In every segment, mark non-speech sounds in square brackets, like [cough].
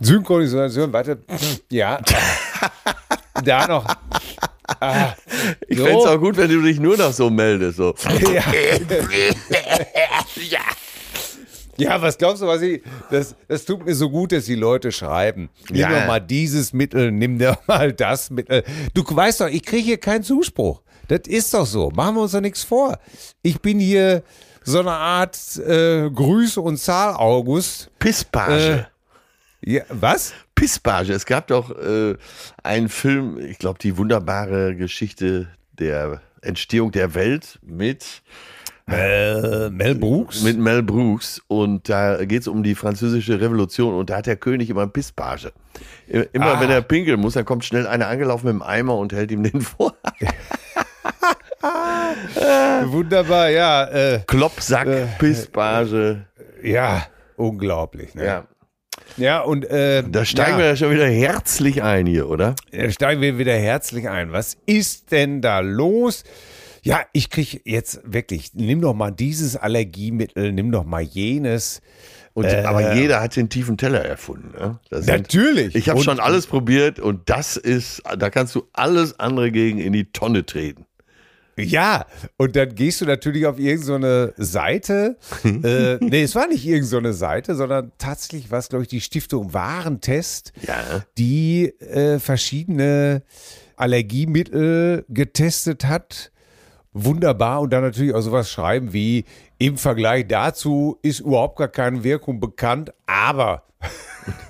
Synchronisation, warte. Ja. da noch. Ah, ich so. fände es auch gut, wenn du dich nur noch so meldest. So. Ja. [laughs] ja. Ja, was glaubst du, was ich. Das, das tut mir so gut, dass die Leute schreiben. Nimm ja. doch mal dieses Mittel, nimm doch mal das Mittel. Du weißt doch, ich kriege hier keinen Zuspruch. Das ist doch so. Machen wir uns doch nichts vor. Ich bin hier so eine Art äh, Grüße und Zahl August. Pisspage. Äh, ja, was? Pisspage. Es gab doch äh, einen Film, ich glaube, die wunderbare Geschichte der Entstehung der Welt mit Mel, Mel Brooks? Mit Mel Brooks. Und da geht es um die französische Revolution. Und da hat der König immer einen Pisspage. Immer ah. wenn er pinkeln muss, dann kommt schnell einer angelaufen mit dem Eimer und hält ihm den [laughs] vor. [laughs] Wunderbar, ja. Äh, Klopsack, äh, Pisspage. Ja, unglaublich. Ne? Ja. Ja, und äh, da steigen ja. wir ja schon wieder herzlich ein hier, oder? Da steigen wir wieder herzlich ein. Was ist denn da los? Ja, ich kriege jetzt wirklich, nimm doch mal dieses Allergiemittel, nimm doch mal jenes. Und, äh, aber jeder hat den tiefen Teller erfunden. Ne? natürlich. ich habe schon alles probiert und das ist, da kannst du alles andere gegen in die Tonne treten. Ja, und dann gehst du natürlich auf irgendeine so Seite. äh, nee, es war nicht irgendeine so Seite, sondern tatsächlich war es, glaube ich, die Stiftung Warentest, ja. die äh, verschiedene Allergiemittel getestet hat. Wunderbar. Und dann natürlich auch sowas schreiben wie, im Vergleich dazu ist überhaupt gar keine Wirkung bekannt, aber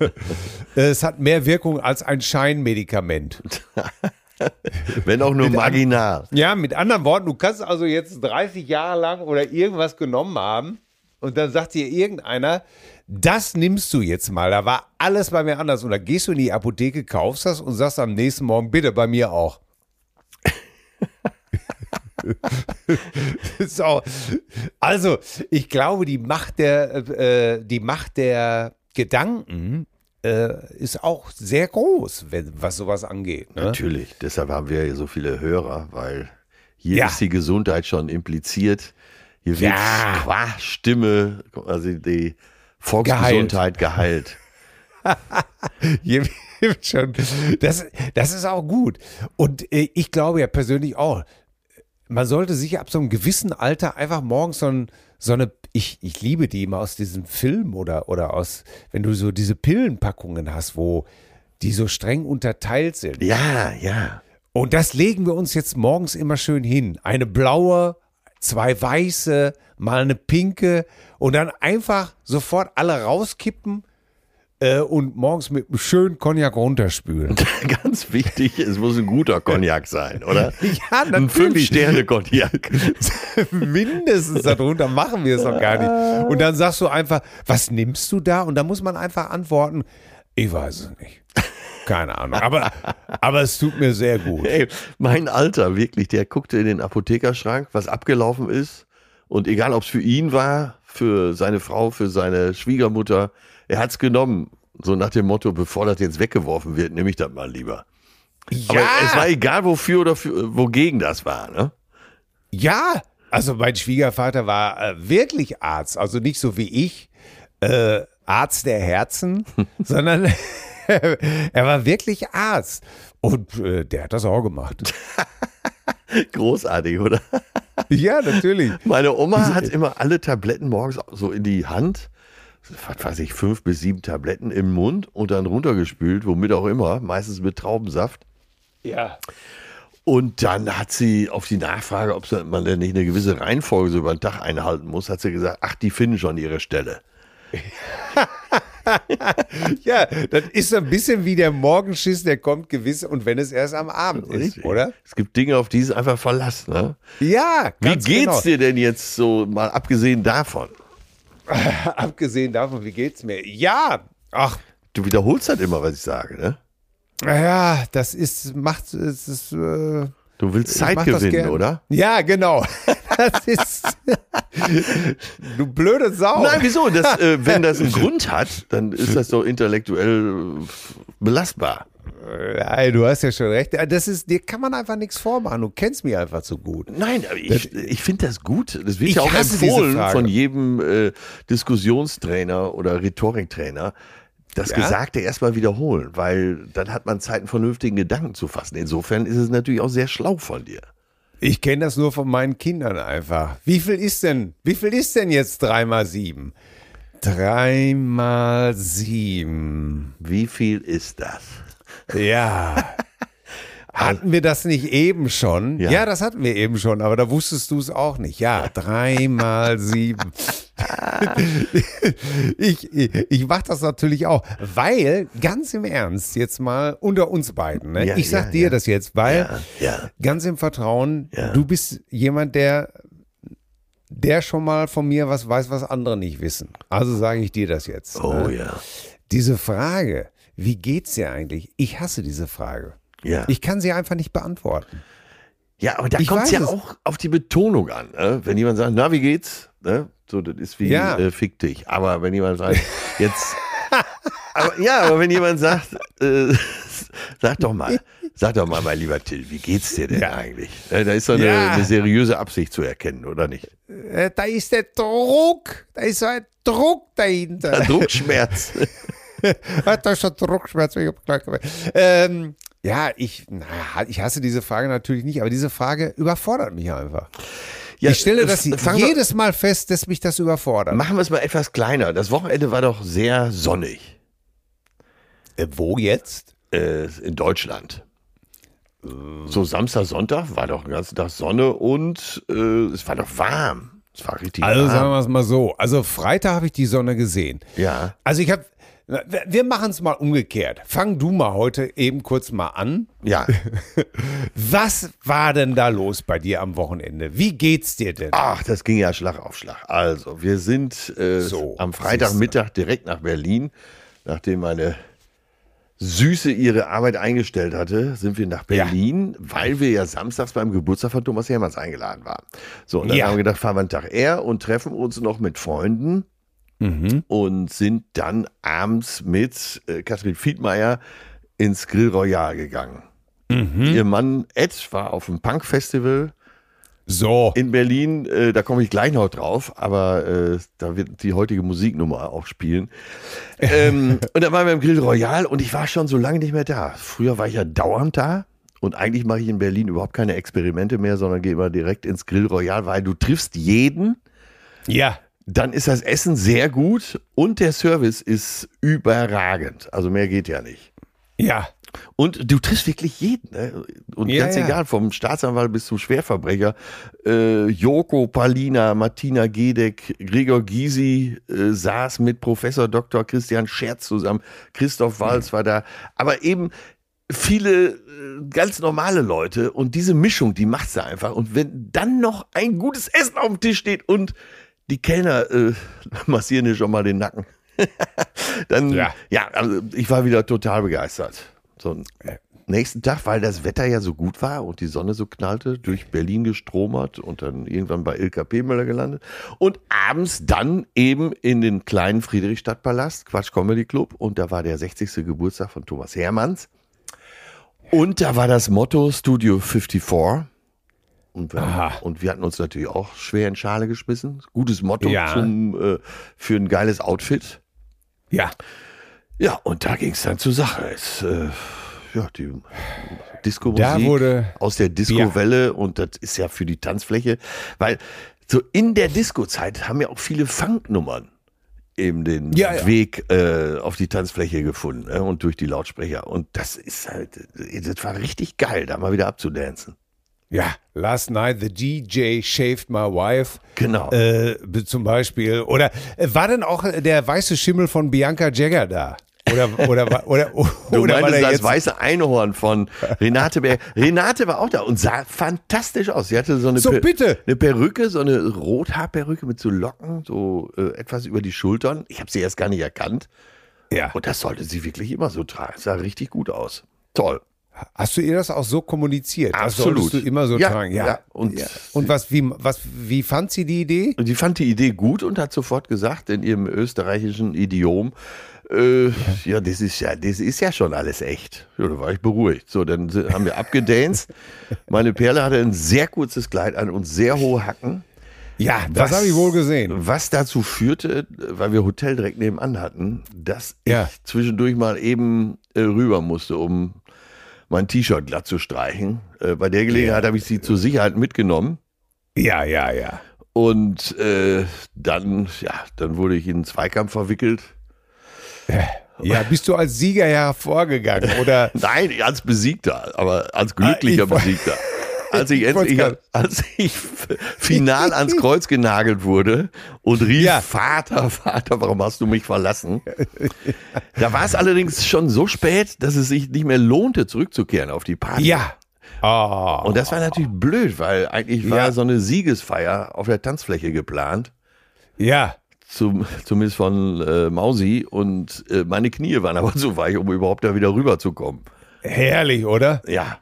[laughs] es hat mehr Wirkung als ein Scheinmedikament. [laughs] [laughs] Wenn auch nur marginal. An, ja, mit anderen Worten, du kannst also jetzt 30 Jahre lang oder irgendwas genommen haben und dann sagt dir irgendeiner, das nimmst du jetzt mal. Da war alles bei mir anders. Und da gehst du in die Apotheke, kaufst das und sagst am nächsten Morgen, bitte bei mir auch. [laughs] so. Also, ich glaube, die Macht der, äh, die Macht der Gedanken äh, ist auch sehr groß, wenn, was sowas angeht. Ne? Natürlich, deshalb haben wir so viele Hörer, weil hier ja. ist die Gesundheit schon impliziert. Hier wird ja. qua Stimme, also die Volksgesundheit geheilt. geheilt. [laughs] schon. Das, das ist auch gut. Und äh, ich glaube ja persönlich auch, man sollte sich ab so einem gewissen Alter einfach morgens so, ein, so eine ich, ich liebe die immer aus diesem Film oder, oder aus, wenn du so diese Pillenpackungen hast, wo die so streng unterteilt sind. Ja, ja. Und das legen wir uns jetzt morgens immer schön hin. Eine blaue, zwei weiße, mal eine pinke und dann einfach sofort alle rauskippen äh, und morgens mit einem schönen Cognac runterspülen. [laughs] Ganz wichtig, es muss ein guter Cognac sein, oder? [laughs] Ja, Ein Fünf-Sterne-Cognac. [laughs] Mindestens darunter machen wir es doch gar nicht. Und dann sagst du einfach, was nimmst du da? Und da muss man einfach antworten, ich weiß es nicht. Keine Ahnung. Aber, aber es tut mir sehr gut. Ey, mein Alter, wirklich, der guckte in den Apothekerschrank, was abgelaufen ist. Und egal, ob es für ihn war, für seine Frau, für seine Schwiegermutter, er hat's genommen. So nach dem Motto, bevor das jetzt weggeworfen wird, nehme ich das mal lieber. Aber es war egal, wofür oder für, wogegen das war, ne? Ja, also mein Schwiegervater war äh, wirklich Arzt, also nicht so wie ich, äh, Arzt der Herzen, [laughs] sondern [laughs] er war wirklich Arzt. Und äh, der hat das auch gemacht. [laughs] [laughs] Großartig, oder? ja, natürlich. Meine Oma hat immer alle Tabletten morgens so in die Hand, was weiß ich, fünf bis sieben Tabletten im Mund und dann runtergespült, womit auch immer, meistens mit Traubensaft. Ja. Und dann hat sie auf die Nachfrage, ob man denn nicht eine gewisse Reihenfolge so über den Tag einhalten muss, hat sie gesagt, ach, die finden schon ihre Stelle. [laughs] ja, das ist so ein bisschen wie der Morgenschiss, der kommt gewiss und wenn es erst am Abend ist, oder? Es gibt Dinge, auf die es einfach verlassen. Ne? Ja, Wie geht's genau. dir denn jetzt so, mal abgesehen davon? [laughs] Abgesehen davon, wie geht's mir? Ja, ach, Du wiederholst halt immer, was ich sage, ne? ja, das ist, macht, es ist, äh, Du willst Zeit gewinnen, oder? Ja, genau. [laughs] Das ist. [laughs] du blöde Sau. Nein, wieso? Das, äh, [laughs] wenn das einen Grund hat, dann ist das doch intellektuell äh, belastbar. Nein, du hast ja schon recht. Das ist, dir kann man einfach nichts vormachen. Du kennst mich einfach zu gut. Nein, aber ich, ich finde das gut. Das wird Ich ja auch empfohlen von jedem äh, Diskussionstrainer oder Rhetoriktrainer. Das Ja? Gesagte erstmal wiederholen, weil dann hat man Zeit, einen vernünftigen Gedanken zu fassen. Insofern ist es natürlich auch sehr schlau von dir. Ich kenne das nur von meinen Kindern einfach. Wie viel ist denn, wie viel ist denn jetzt drei mal sieben? Drei mal sieben. Wie viel ist das? Ja. [laughs] Hatten wir das nicht eben schon? Ja. Ja, das hatten wir eben schon, aber da wusstest du es auch nicht. Ja, drei mal [laughs] sieben. ich ich, mache das natürlich auch, weil, ganz im Ernst, jetzt mal unter uns beiden, ne? Ja, ich sag ja, dir das jetzt, weil ganz im Vertrauen, du bist jemand, der der schon mal von mir was weiß, was andere nicht wissen. Also sage ich dir das jetzt. Oh ne? ja. Diese Frage, wie geht's dir eigentlich? Ich hasse diese Frage. Ja. Ich kann sie einfach nicht beantworten. Ja, aber da Ich kommt es ja auch auf die Betonung an. Ne? Wenn jemand sagt, na, wie geht's? Ne? So, das ist wie Ja. äh, fick dich. Aber wenn jemand sagt, jetzt. [laughs] aber, ja, aber wenn jemand sagt, äh, [laughs] sag doch mal, sag doch mal, mein lieber Till, wie geht's dir denn Ja. eigentlich? Ne, da ist doch eine, Ja. eine seriöse Absicht zu erkennen, oder nicht? Äh, da ist der Druck. Da ist so ein Druck dahinter. Druckschmerz. [laughs] da ist der Druckschmerz. Ich gleich gemerkt. ähm, ja, ich, naja, ich hasse diese Frage natürlich nicht, aber diese Frage überfordert mich einfach. Ja, ich stelle äh, das jedes Mal fest, dass mich das überfordert. Machen wir es mal etwas kleiner. Das Wochenende war doch sehr sonnig Äh, wo jetzt? äh, in Deutschland. So Samstag, Sonntag war doch den ganzen Tag Sonne und äh, es war doch warm. Es war richtig Also warm. sagen wir es mal so. Also Freitag habe ich die Sonne gesehen. Ja. Also ich habe, wir machen es mal umgekehrt. Fang du mal heute eben kurz mal an. Ja. [laughs] Was war denn da los bei dir am Wochenende? Wie geht's dir denn? Ach, das ging ja Schlag auf Schlag. Also, wir sind äh, So, am Freitagmittag direkt nach Berlin, nachdem meine Süße ihre Arbeit eingestellt hatte, sind wir nach Berlin, weil wir ja samstags beim Geburtstag von Thomas Hermanns eingeladen waren. So, und dann Ja. haben wir gedacht, fahren wir einen Tag eher und treffen uns noch mit Freunden und sind dann abends mit äh, Katrin Fiedmeier ins Grill Royal gegangen. Ihr Mann Ed war auf dem Punk-Festival So. in Berlin, äh, da komme ich gleich noch drauf, aber äh, da wird die heutige Musiknummer auch spielen. [laughs] Ähm, und dann waren wir im Grill Royal und ich war schon so lange nicht mehr da. Früher war ich ja dauernd da und eigentlich mache ich in Berlin überhaupt keine Experimente mehr, sondern gehe immer direkt ins Grill Royal, weil du triffst jeden, Ja. Dann ist das Essen sehr gut und der Service ist überragend. Also mehr geht ja nicht. Ja. Und du triffst wirklich jeden. Ne? Und Ja, ganz ja. egal, vom Staatsanwalt bis zum Schwerverbrecher. Äh, Joko, Palina, Martina Gedeck, Gregor Gysi äh, saß mit Professor Dr. Christian Scherz zusammen. Christoph Walz war da. Aber eben viele äh, ganz normale Leute. Und diese Mischung, die macht's da einfach. Und wenn dann noch ein gutes Essen auf dem Tisch steht und die Kellner äh, [laughs] massieren dir schon mal den Nacken. [laughs] dann, ja. Ja. also ich war wieder total begeistert. So, nächsten Tag, weil das Wetter ja so gut war und die Sonne so knallte, durch Berlin gestromert und dann irgendwann bei LKP Müller gelandet. Und abends dann eben in den kleinen Friedrichstadtpalast, Quatsch Comedy Club. Und da war der 60. Geburtstag von Thomas Hermanns. Und da war das Motto Studio 54. Und wir, Aha. und wir hatten uns natürlich auch schwer in Schale geschmissen. Gutes Motto Ja. zum, äh, für ein geiles Outfit. Ja. Ja, und da ging es dann zur Sache. Es, äh, ja, die Disco-Musik Da wurde- aus der Disco-Welle und das ist ja für die Tanzfläche, weil so in der Disco-Zeit haben ja auch viele Funknummern eben den Ja, ja. Weg äh, auf die Tanzfläche gefunden ne? und durch die Lautsprecher. Und das ist halt, äh, das war richtig geil, da mal wieder abzudancen. Ja, Last Night the DJ Shaved My Wife. Genau. Äh, zum Beispiel. Oder äh, war denn auch der weiße Schimmel von Bianca Jagger da? Oder, oder, war- oder, oder, [laughs] Du oder der das jetzt, weiße Einhorn von Renate Berg. Renate war auch da und sah fantastisch aus. Sie hatte so eine, So, Per- bitte. eine Perücke, so eine Rothaarperücke mit so Locken, so äh, etwas über die Schultern. Ich habe sie erst gar nicht erkannt. Ja. Und das sollte sie wirklich immer so tragen. Sah richtig gut aus. Toll. Hast du ihr das auch so kommuniziert? Das Absolut. solltest du immer so Ja, tragen. ja. Ja. Und- ja. und was, wie, was, wie fand sie die Idee? Die fand die Idee gut und hat sofort gesagt in ihrem österreichischen Idiom, äh, ja, das ist ja, das ist ja schon alles echt. Ja, da war ich beruhigt. So, dann haben wir abgedanced. [laughs] Meine Perle hatte ein sehr kurzes Kleid an und sehr hohe Hacken. Ja, das habe ich wohl gesehen. Was dazu führte, weil wir Hotel direkt nebenan hatten, dass ich zwischendurch mal eben äh, rüber musste, um mein T-Shirt glatt zu streichen. Äh, bei der Gelegenheit habe ich sie zur Sicherheit mitgenommen. Ja, ja, ja. Und äh, dann, ja, dann wurde ich in einen Zweikampf verwickelt. Ja, bist du als Sieger hervorgegangen oder? [laughs] Nein, als Besiegter, aber als glücklicher Ah, Besiegter. Als ich endlich, [laughs] als ich final ans Kreuz genagelt wurde und rief, Ja. Vater, Vater, warum hast du mich verlassen? Da war es allerdings schon so spät, dass es sich nicht mehr lohnte, zurückzukehren auf die Party. Ja. Oh. Und das war natürlich blöd, weil eigentlich war Ja. so eine Siegesfeier auf der Tanzfläche geplant. Ja. Zum, zumindest von äh, Mausi und äh, meine Knie waren aber [laughs] zu weich, um überhaupt da wieder rüberzukommen. Herrlich, oder? Ja,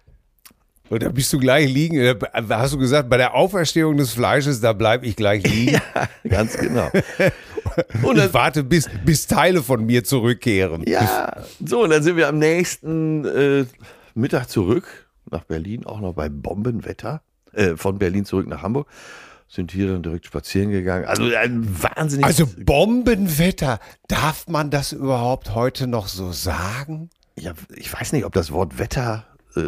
Und da bist du gleich liegen. äh, Hast du gesagt, bei der Auferstehung des Fleisches, da bleibe ich gleich [laughs] liegen. ganz genau. [laughs] Und dann, Ich warte, bis, bis Teile von mir zurückkehren. ja, so, und dann sind wir am nächsten äh, Mittag zurück nach Berlin, auch noch bei Bombenwetter. Äh, von Berlin zurück nach Hamburg. Sind hier dann direkt spazieren gegangen. Also ein wahnsinnig. Also Bombenwetter, darf man das überhaupt heute noch so sagen? ja, ich weiß nicht, ob das Wort Wetter äh,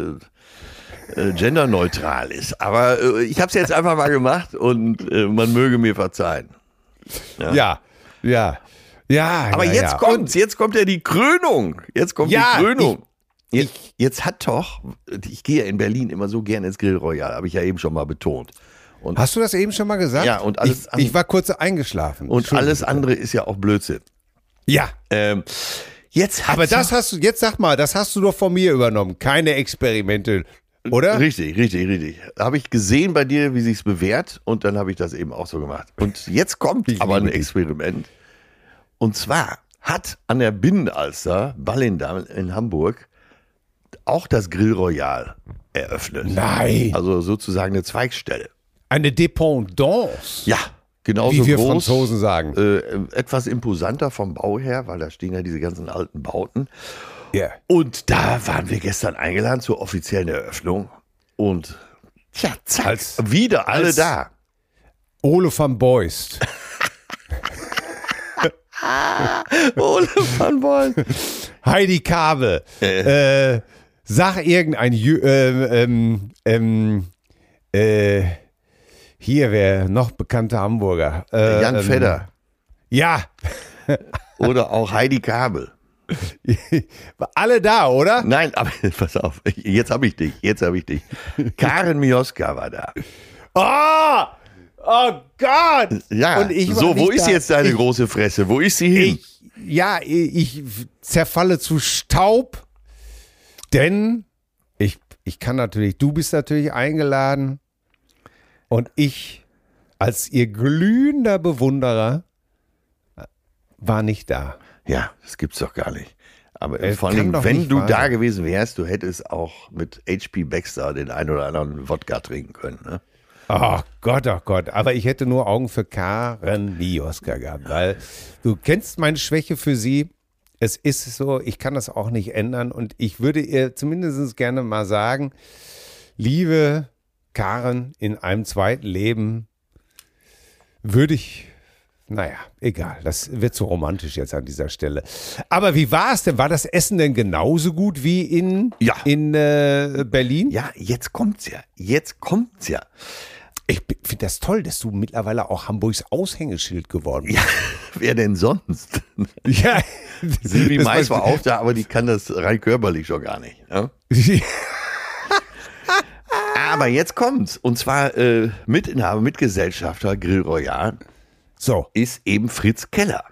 äh, genderneutral ist, aber äh, ich habe es jetzt einfach mal gemacht und äh, man möge mir verzeihen. Ja, ja, ja. Aber ja, jetzt ja. kommt's, jetzt kommt ja die Krönung. Jetzt kommt Ja, die Krönung. jetzt, jetzt hat doch, ich gehe ja in Berlin immer so gerne ins Grill Royal, habe ich ja eben schon mal betont. Und, Hast du das eben schon mal gesagt? Ja, und alles ich, ich war kurz eingeschlafen. und alles andere ist ja auch Blödsinn. Ja, Ähm, jetzt aber das hast du, jetzt sag mal, das hast du doch von mir übernommen. Keine Experimente, oder? Richtig, richtig, richtig. Habe ich gesehen bei dir, wie sich's bewährt und dann habe ich das eben auch so gemacht. Und jetzt kommt aber ein. Experiment. Und zwar hat an der Binnenalster, Ballindam in Hamburg, auch das Grill Royal eröffnet. Nein. Also sozusagen eine Zweigstelle. Eine Dependance. Ja, genauso Wie wir groß. Franzosen sagen. Äh, etwas imposanter vom Bau her, weil da stehen ja diese ganzen alten Bauten. Ja. Und da waren wir gestern eingeladen zur offiziellen Eröffnung. Und tja, zack, Als- wieder alle da. Ole van Beust. [laughs] Ole van Boll. Heidi Kabel. Äh, sag irgendein Jü äh, ähm, ähm, äh, hier wer noch bekannter Hamburger. Äh, Jan ähm, Fedder. Ja, Oder auch Heidi Kabel. [laughs] Alle da, oder? Nein, aber [laughs] pass auf, jetzt habe ich dich, jetzt habe ich dich. Karen Mioska war da. Oh! Oh Gott! Ja, Und ich so, wo ist da. jetzt deine Ich- große Fresse? Wo ist sie hin? Ich, ja, ich zerfalle zu Staub, denn ich, ich kann natürlich, du bist natürlich eingeladen und ich als ihr glühender Bewunderer war nicht da. Ja, das gibt's doch gar nicht. Aber Es vor allem, wenn du wahr da gewesen wärst, du hättest auch mit HP Baxter den einen oder anderen Wodka trinken können. Ne? Oh Gott, oh Gott. Aber ich hätte nur Augen für Karen Mioska gehabt, weil du kennst meine Schwäche für sie. Es ist so, ich kann das auch nicht ändern und ich würde ihr zumindest gerne mal sagen, liebe Karen, in einem zweiten Leben würde ich, naja, egal, das wird zu romantisch jetzt an dieser Stelle. Aber wie war es denn? War das Essen denn genauso gut wie in, Ja. in äh, Berlin? Ja, jetzt kommt's ja. Jetzt kommt's ja. Ich finde das toll, dass du mittlerweile auch Hamburgs Aushängeschild geworden bist. Ja, [laughs] wer denn sonst? [laughs] Ja. Silvi Mais war auch da, aber die kann das rein körperlich schon gar nicht. Ne? [laughs] Aber jetzt kommt's. Und zwar äh, Mitinhaber, Mitgesellschafter Grill Royal So, ist eben Fritz Keller.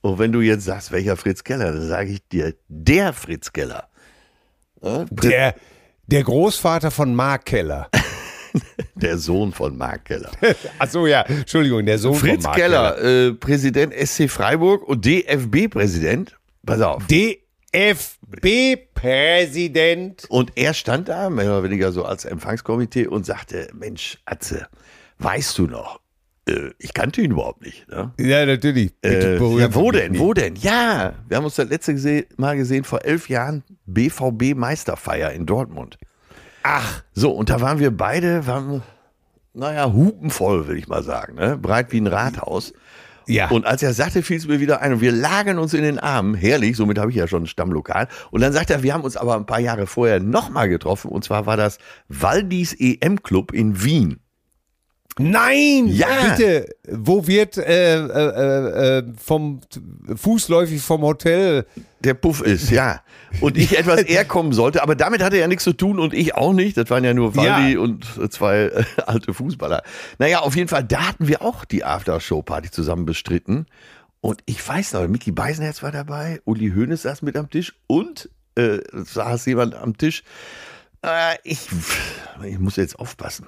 Und wenn du jetzt sagst, welcher Fritz Keller, dann sage ich dir, der Fritz Keller. Ja, der, der Großvater von Mark Keller. [laughs] der Sohn von Mark Keller. [laughs] Ach so, ja, Entschuldigung, der Sohn Fritz von Mark Keller, Äh, Präsident SC Freiburg und DFB-Präsident. Pass auf. DFB-Präsident. Und er stand da, mehr oder weniger so als Empfangskomitee und sagte, Mensch, Atze, weißt du noch? Äh, ich kannte ihn überhaupt nicht. Ne? Ja, natürlich. Äh, ja, wo denn? Wo denn? Ja, wir haben uns das letzte gese Mal gesehen vor elf Jahren BVB Meisterfeier in Dortmund. Ach, So, und da waren wir beide, waren, naja, hupenvoll, will ich mal sagen, ne? breit wie ein Rathaus. ja. Und als er sagte, fiel es mir wieder ein und wir lagen uns in den Armen, herrlich, somit habe ich ja schon ein Stammlokal. Und dann sagt er, wir haben uns aber ein paar Jahre vorher nochmal getroffen und zwar war das Waldis EM Club in Wien. Nein, Ja. bitte. Wo wird äh, äh, äh, vom fußläufig vom Hotel? Der Puff ist, ja. Und ich [laughs] etwas eher kommen sollte, aber damit hatte er nichts zu tun und ich auch nicht. Das waren ja nur Waldi Ja. und zwei äh, alte Fußballer. Naja, auf jeden Fall, da hatten wir auch die Aftershow-Party zusammen bestritten. Und ich weiß noch, Mickey Beisenherz war dabei, Uli Hoeneß saß mit am Tisch und äh, saß jemand am Tisch. Äh, ich, ich muss jetzt aufpassen.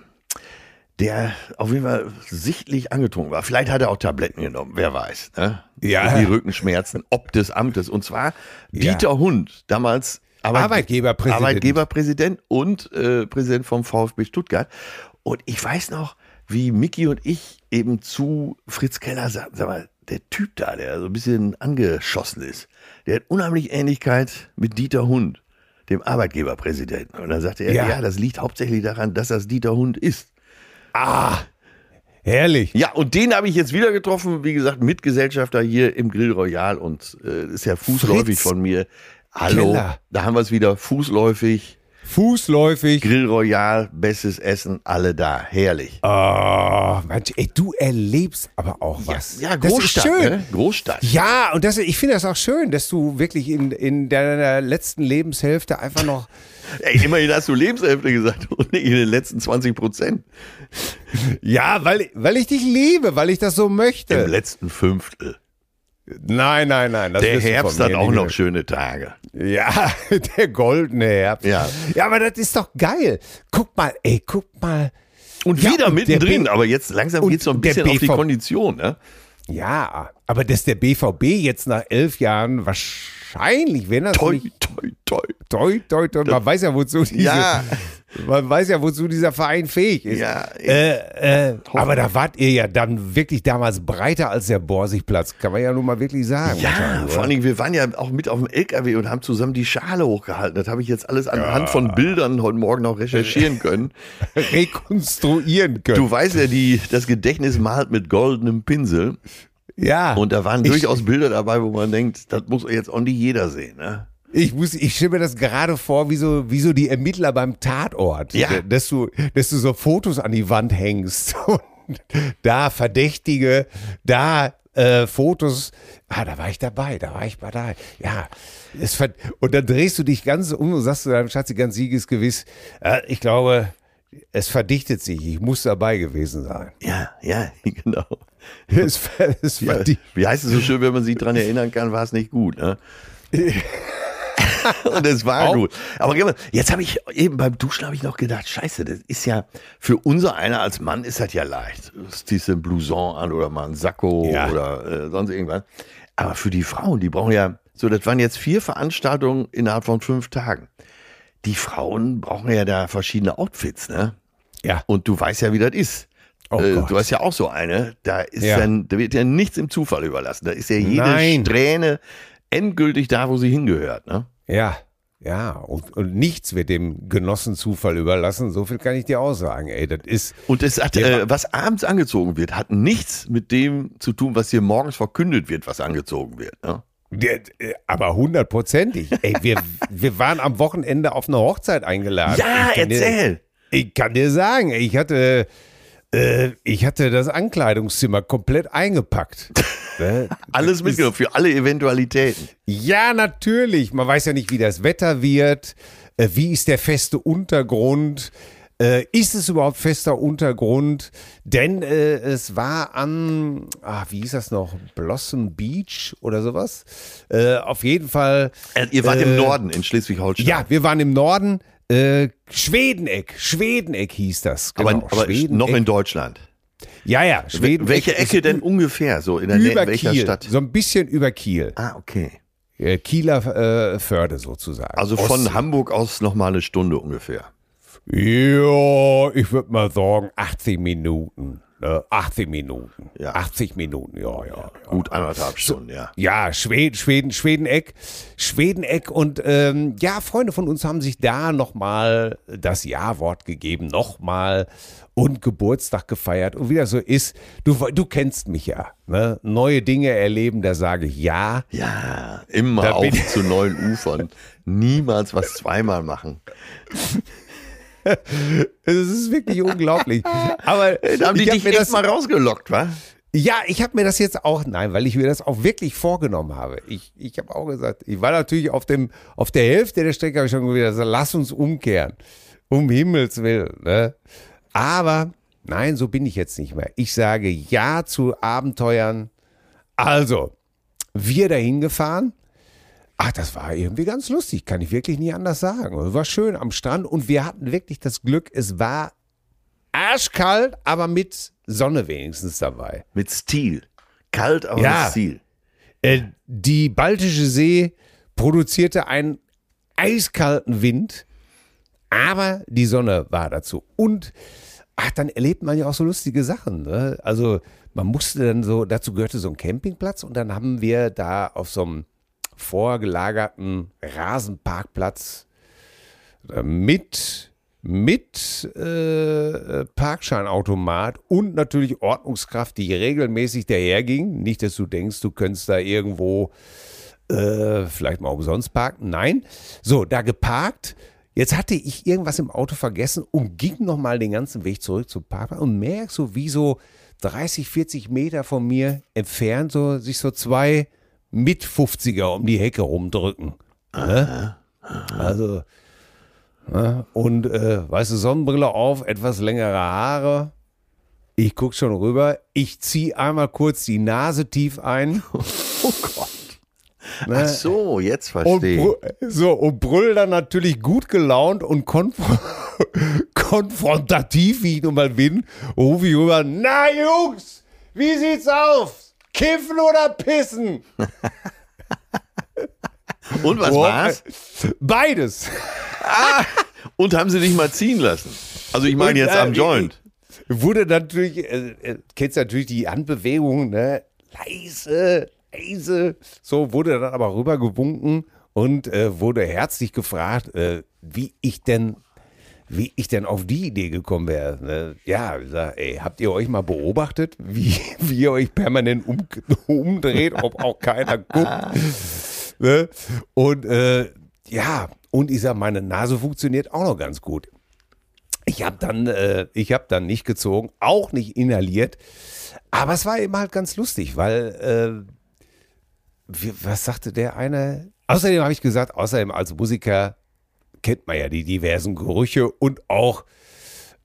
Der auf jeden Fall sichtlich angetrunken war. Vielleicht hat er auch Tabletten genommen, wer weiß. Ne? Ja. Die Rückenschmerzen, ob des Amtes. Und zwar Ja. Dieter Hund, damals Arbeit- Arbeitgeberpräsident. Arbeitgeberpräsident und äh, Präsident vom VfB Stuttgart. Und ich weiß noch, wie Mickey und ich eben zu Fritz Keller sagten, sag mal, der Typ da, der so ein bisschen angeschossen ist, der hat unheimlich Ähnlichkeit mit Dieter Hund, dem Arbeitgeberpräsidenten. Und dann sagte er, ja, Ja. das liegt hauptsächlich daran, dass das Dieter Hund ist. Ah, herrlich. Ja, und den habe ich jetzt wieder getroffen, wie gesagt, Mitgesellschafter hier im Grill Royal und äh, ist ja fußläufig Fritz von mir. Hallo, Keller. da haben wir es wieder, fußläufig, Fußläufig. Grill Royal, bestes Essen, alle da, herrlich. Oh, Mensch, ey, du erlebst aber auch was. Ja, ist Großstadt, schön. ne? Großstadt. Ja, und das, ich finde das auch schön, dass du wirklich in, in deiner letzten Lebenshälfte einfach noch. [laughs] Ey, immerhin hast du Lebenshälfte gesagt [laughs] und nicht in den letzten 20 Prozent. Ja, weil, weil ich dich liebe, weil ich das so Im möchte. letzten Fünftel. Nein, nein, nein. Das Der Herbst hat auch noch schöne Tage. Ja, [laughs] der goldene Herbst. Ja. Ja, aber das ist doch geil. Guck mal, ey, guck mal. Und Ja, wieder und mittendrin, B- aber jetzt langsam geht es so ein bisschen auf die Kondition. Ne? Ja, aber dass der BVB jetzt nach elf Jahren wahrscheinlich, wenn das Toi, toi, toi. toi, toi, toi, man weiß ja, wozu diese, Ja. Man weiß ja, wozu dieser Verein fähig ist. Ja, Äh, äh, aber da wart ihr ja dann wirklich damals breiter als der Borsigplatz, kann man ja nun mal wirklich sagen. Ja, vor allen Dingen, wir waren ja auch mit auf dem LKW und haben zusammen die Schale hochgehalten. Das habe ich jetzt alles anhand von Bildern heute Morgen noch recherchieren [laughs] können. rekonstruieren können. Du weißt ja, die, das Gedächtnis malt mit goldenem Pinsel. ja. Und da waren durchaus Bilder dabei, wo man denkt, das muss jetzt auch nicht jeder sehen. Ne? Ich muss, ich stelle mir das gerade vor, wie so, wie so die Ermittler beim Tatort. Ja. Dass du, dass du so Fotos an die Wand hängst. [laughs] Und da Verdächtige, da äh, Fotos. Ah, da war ich dabei, da war ich dabei. Ja, es ver und dann drehst du dich ganz um und sagst zu deinem Schatzi ganz siegesgewiss, äh, ich glaube, es verdichtet sich, ich muss dabei gewesen sein. Ja, ja, [laughs] genau. Es, es Ja, wie heißt es so schön, wenn man sich dran erinnern kann, war es nicht gut, ne? [laughs] [laughs] Und es war Auch- gut. Aber jetzt habe ich eben beim Duschen habe ich noch gedacht, scheiße, das ist ja für unser einer als Mann ist das ja leicht. Du ziehst ein Blouson an oder mal ein Sakko Ja. oder äh, sonst irgendwas. Aber für die Frauen, die brauchen ja, so das waren jetzt vier Veranstaltungen innerhalb von fünf Tagen. Die Frauen brauchen ja da verschiedene Outfits, ne? Ja. Und du weißt ja, wie das ist. Oh äh, du hast ja auch so eine, da ist Ja. dann, da wird ja nichts im Zufall überlassen. Da ist ja jede Nein. Strähne endgültig da, wo sie hingehört. Ne? Ja, ja, und, und nichts wird dem Genossen Zufall überlassen. So viel kann ich dir auch sagen. Ey, das ist. Und es hat, äh, was abends angezogen wird, hat nichts mit dem zu tun, was dir morgens verkündet wird, was angezogen wird. Ne? Der, äh, aber hundertprozentig. Ey, wir, [laughs] wir waren am Wochenende auf eine Hochzeit eingeladen. Ja, ich erzähl. Dir, ich kann dir sagen, ich hatte, äh, ich hatte das Ankleidungszimmer komplett eingepackt. [laughs] Ne? Alles mitgenommen für alle Eventualitäten. Ja, natürlich. Man weiß ja nicht, wie das Wetter wird. Äh, wie ist der feste Untergrund? Äh, ist es überhaupt fester Untergrund? Denn äh, es war an, ah, wie hieß das noch? Blossom Beach oder sowas? Äh, auf jeden Fall. Ihr wart im Norden in Schleswig-Holstein. Ja, wir waren im Norden. Äh, Schwedeneck. Schwedeneck hieß das. Genau, aber, aber noch in Deutschland. Ja, ja. Schwedeneck. Welche Ecke denn ungefähr? So in der Nähe Über welcher Kiel. Stadt? So ein bisschen über Kiel. Ah, okay. Äh, Kieler äh, Förde sozusagen. Also von Ostsee. Hamburg aus noch mal eine Stunde ungefähr. Ja, ich würde mal sagen 80 Minuten. Ne? 80 Minuten. Ja. 80 Minuten, ja, ja. ja. Gut anderthalb Stunden, ja. Ja, Schweden, Schweden, Schwedeneck, Schwedeneck und ähm, ja, Freunde von uns haben sich da nochmal das Ja-Wort gegeben, nochmal und Geburtstag gefeiert und wie das so ist, du, du kennst mich ja, ne? neue Dinge erleben, da sage ich Ja. Ja, immer auf zu neuen Ufern. Niemals was zweimal machen. [laughs] Es ist wirklich unglaublich. Aber Da haben die ich hab dich mir echt das, mal rausgelockt, wa? Ja, ich habe mir das jetzt auch, nein, weil ich mir das auch wirklich vorgenommen habe. Ich, ich habe auch gesagt, ich war natürlich auf, dem, auf der Hälfte der Strecke, habe ich schon wieder gesagt, lass uns umkehren. Um Himmels Willen. Ne? Aber nein, so bin ich jetzt nicht mehr. Ich sage Ja zu Abenteuern. Also, wir dahin gefahren. Ach, das war irgendwie ganz lustig, kann ich wirklich nie anders sagen. Es war schön am Strand und wir hatten wirklich das Glück, es war arschkalt, aber mit Sonne wenigstens dabei. Mit Stil. Kalt, aber Ja. mit Stil. Äh, die Baltische See produzierte einen eiskalten Wind, aber die Sonne war dazu. Und ach, dann erlebt man ja auch so lustige Sachen. Ne? Also man musste dann so, dazu gehörte so ein Campingplatz und dann haben wir da auf so einem vorgelagerten Rasenparkplatz äh, mit mit äh, Parkscheinautomat und natürlich Ordnungskraft, die regelmäßig daherging. Nicht, dass du denkst, du könntest da irgendwo äh, vielleicht mal umsonst parken. Nein. So, da geparkt. Jetzt hatte ich irgendwas im Auto vergessen und ging nochmal den ganzen Weg zurück zum Parkplatz und merk so, wie so 30, 40 Meter von mir entfernt so, sich so zwei mit 50er um die Hecke rumdrücken. Ne? Also, ne? und äh, weißt du, Sonnenbrille auf, etwas längere Haare. Ich guck schon rüber. Ich ziehe einmal kurz die Nase tief ein. [laughs] Oh Gott. Ne? Ach so, jetzt verstehe brü- so, und brüll dann natürlich gut gelaunt und konf [laughs] konfrontativ, wie ich nun mal bin, rufe ich rüber, na Jungs, wie sieht's aus? Kiffen oder pissen? [laughs] Und was Oh, war's? Beides. Und haben sie dich mal ziehen lassen? Also ich meine Und, jetzt äh, am Joint. Wurde natürlich, äh, äh, kennst natürlich die Handbewegung, ne? Leise, leise. So wurde dann aber rübergewunken und äh, wurde herzlich gefragt, äh, wie ich denn, wie ich denn auf die Idee gekommen wäre. Ne? Ja, sag, ey, habt ihr euch mal beobachtet, wie, [laughs] wie ihr euch permanent um, [laughs] umdreht, ob auch keiner guckt? [laughs] ne? Und äh, ja, und ich sag, meine Nase funktioniert auch noch ganz gut. Ich habe dann, äh, ich dann nicht gezogen, auch nicht inhaliert. Aber es war eben halt ganz lustig, weil, äh, wie, was sagte der eine? Außerdem habe ich gesagt, außerdem als Musiker kennt man ja die diversen Gerüche und auch,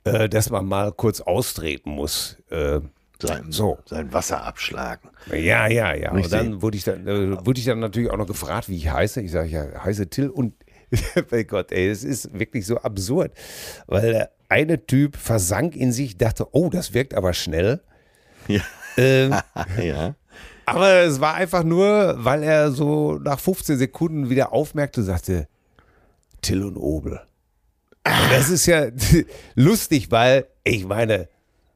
äh, dass man mal kurz austreten muss. Äh, Sein, So. sein Wasser abschlagen. ja, ja, ja. Und dann wurde ich dann, äh, wurde ich dann natürlich auch noch gefragt, wie ich heiße. Ich sage ja, heiße Till und [laughs] bei Gott, ey, es ist wirklich so absurd, weil der eine Typ versank in sich, dachte, oh, das wirkt aber schnell. Ja. Ähm, [laughs] ja. aber es war einfach nur, weil er so nach 15 Sekunden wieder aufmerkte, sagte, Till und Obel. Und das ist ja [laughs] lustig, weil ich meine,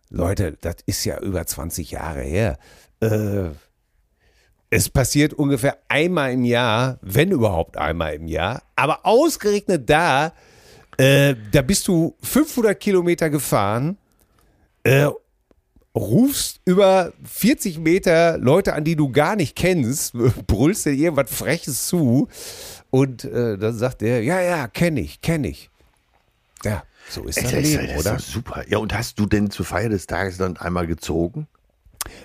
Leute, das ist ja über 20 Jahre her. Äh, es passiert ungefähr einmal im Jahr, wenn überhaupt einmal im Jahr. Aber ausgerechnet da, äh, da bist du 500 Kilometer gefahren, äh, rufst über 40 Meter Leute an, die du gar nicht kennst, [laughs] brüllst dir irgendwas Freches zu und äh, dann sagt er, ja, ja, kenne ich, kenne ich. Ja, so ist das Das ist, Leben, das ist oder? doch super. Ja, und hast du denn zur Feier des Tages dann einmal gezogen?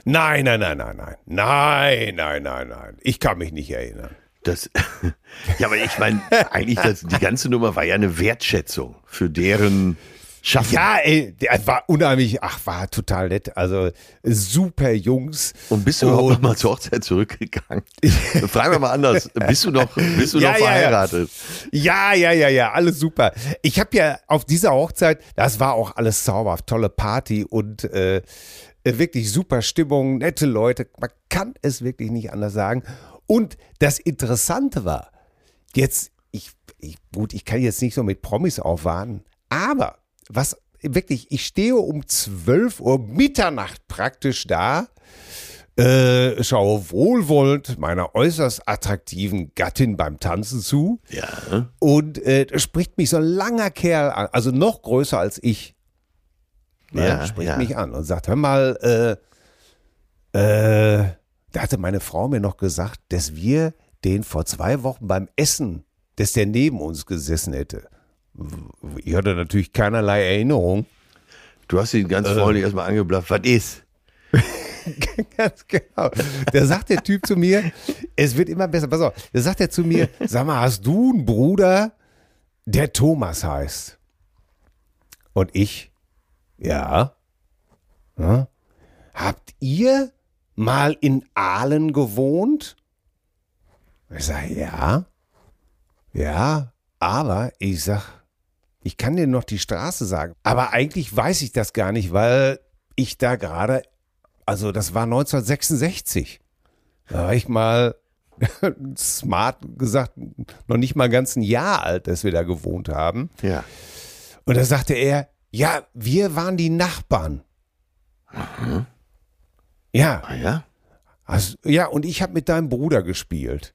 Nein, nein, nein, nein, nein. Nein, nein, nein, nein. Ich kann mich nicht erinnern. Das, [laughs] ja, aber ich meine, eigentlich, das, die ganze Nummer war ja eine Wertschätzung für deren Schaffen. Ja, ey, der war unheimlich, ach, war total nett. Also super Jungs. Und bist du überhaupt noch mal zur Hochzeit zurückgegangen? [laughs] Fragen wir mal anders. Bist du noch, bist du Ja, noch ja. verheiratet? Ja, ja, ja, ja, alles super. Ich habe ja auf dieser Hochzeit, das war auch alles zauberhaft, tolle Party und äh, wirklich super Stimmung, nette Leute. Man kann es wirklich nicht anders sagen. Und das Interessante war, jetzt, ich, ich gut, ich kann jetzt nicht so mit Promis aufwarten, aber was wirklich, ich stehe um 12 Uhr Mitternacht praktisch da, äh, schaue wohlwollend meiner äußerst attraktiven Gattin beim Tanzen zu. Ja. Und äh, spricht mich so ein langer Kerl an, also noch größer als ich. Ja, Ja, spricht ja. mich an und sagt, hör mal, äh, äh, da hatte meine Frau mir noch gesagt, dass wir den vor zwei Wochen beim Essen, dass der neben uns gesessen hätte. Ich hatte natürlich keinerlei Erinnerung. Du hast ihn ganz freundlich erstmal angeblafft. Was ist? [laughs] Ganz genau. Da sagt der Typ zu mir, es wird immer besser. Pass auf, da sagt er zu mir, sag mal, hast du einen Bruder, der Thomas heißt? Und ich, ja. ja. Habt ihr mal in Aalen gewohnt? Ich sage, ja. Ja, aber ich sag, ich kann dir noch die Straße sagen. Aber eigentlich weiß ich das gar nicht, weil ich da gerade, also das war 1966. Da war ich mal [laughs] smart gesagt, noch nicht mal ganz ein Jahr alt, dass wir da gewohnt haben. Ja. Und da sagte er, ja, wir waren die Nachbarn. Ja, Ah, ja? also, ja, und ich habe mit deinem Bruder gespielt.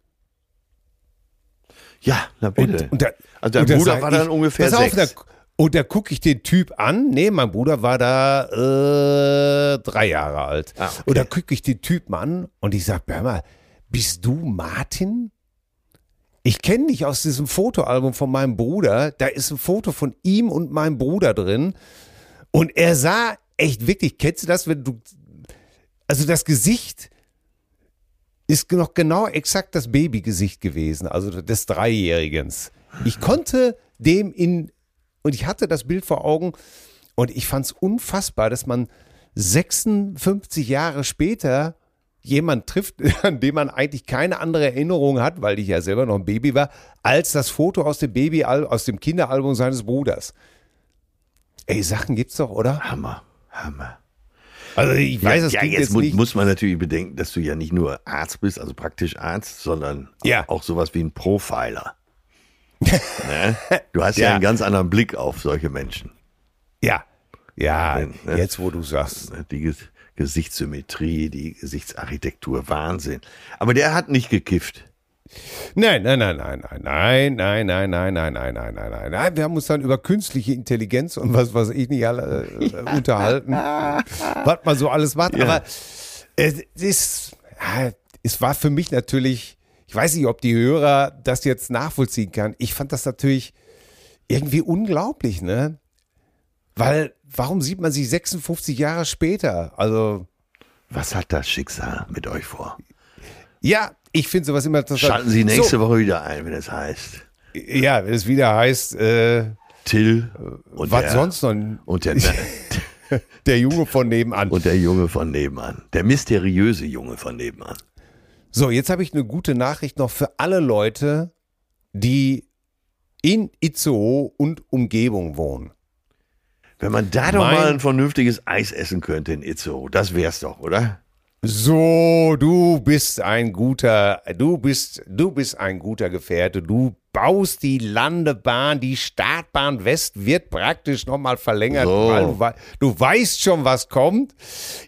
Ja, na bitte. Und, da, also dein Bruder sag war dann ich, ungefähr pass auf, sechs. da, und da gucke ich den Typ an. Nee, mein Bruder war da äh, drei Jahre alt. Ah, okay. Und da gucke ich den Typen an und ich sage, hör mal, bist du Martin? Ich kenne dich aus diesem Fotoalbum von meinem Bruder. Da ist ein Foto von ihm und meinem Bruder drin. Und er sah echt wirklich, kennst du das, wenn du, also das Gesicht ist noch genau exakt das Babygesicht gewesen, also des Dreijährigen. Ich konnte dem in, und ich hatte das Bild vor Augen und ich fand es unfassbar, dass man 56 Jahre später jemand trifft, [laughs] an dem man eigentlich keine andere Erinnerung hat, weil ich ja selber noch ein Baby war, als das Foto aus dem Baby, aus dem Kinderalbum seines Bruders. Ey, Sachen gibt's doch, oder? Hammer, Hammer. Also ich weiß, ja, es ja, klingt jetzt nicht. muss man natürlich bedenken, dass du ja nicht nur Arzt bist, also praktisch Arzt, sondern Ja. auch sowas wie ein Profiler. [laughs] ne? Du hast ja. Ja. einen ganz anderen Blick auf solche Menschen. Ja, ja, Ne? jetzt wo du sagst. Die Ges Gesichtssymmetrie, die Gesichtsarchitektur, Wahnsinn. Aber der hat nicht gekifft. Nein, nein, nein, nein, nein, nein, nein, nein, nein, nein, nein, nein, nein, nein, nein. Wir haben uns dann über künstliche Intelligenz und was weiß ich nicht alle äh, unterhalten, was man so alles macht. Ja. Aber es ist, ja, es war für mich natürlich, ich weiß nicht, ob die Hörer das jetzt nachvollziehen kann. Ich fand das natürlich irgendwie unglaublich, ne? Weil, warum sieht man sich 56 Jahre später? Also, Was hat das Schicksal mit euch vor? Ja, ich finde sowas immer interessant. Schalten Sie nächste so, Woche wieder ein, wenn es heißt Ja, wenn es wieder heißt, äh, Till und was der, sonst noch? und der, [laughs] Der Junge von nebenan. und der Junge von nebenan. Der mysteriöse Junge von nebenan. So, jetzt habe ich eine gute Nachricht noch für alle Leute, die in Itzehoe und Umgebung wohnen. Wenn man da doch Mein- mal ein vernünftiges Eis essen könnte in Itzehoe, das wär's doch, oder? So, du bist ein guter, du bist, du bist ein guter Gefährte. Du baust die Landebahn, die Startbahn West wird praktisch nochmal verlängert, So. weil du, du weißt schon, was kommt.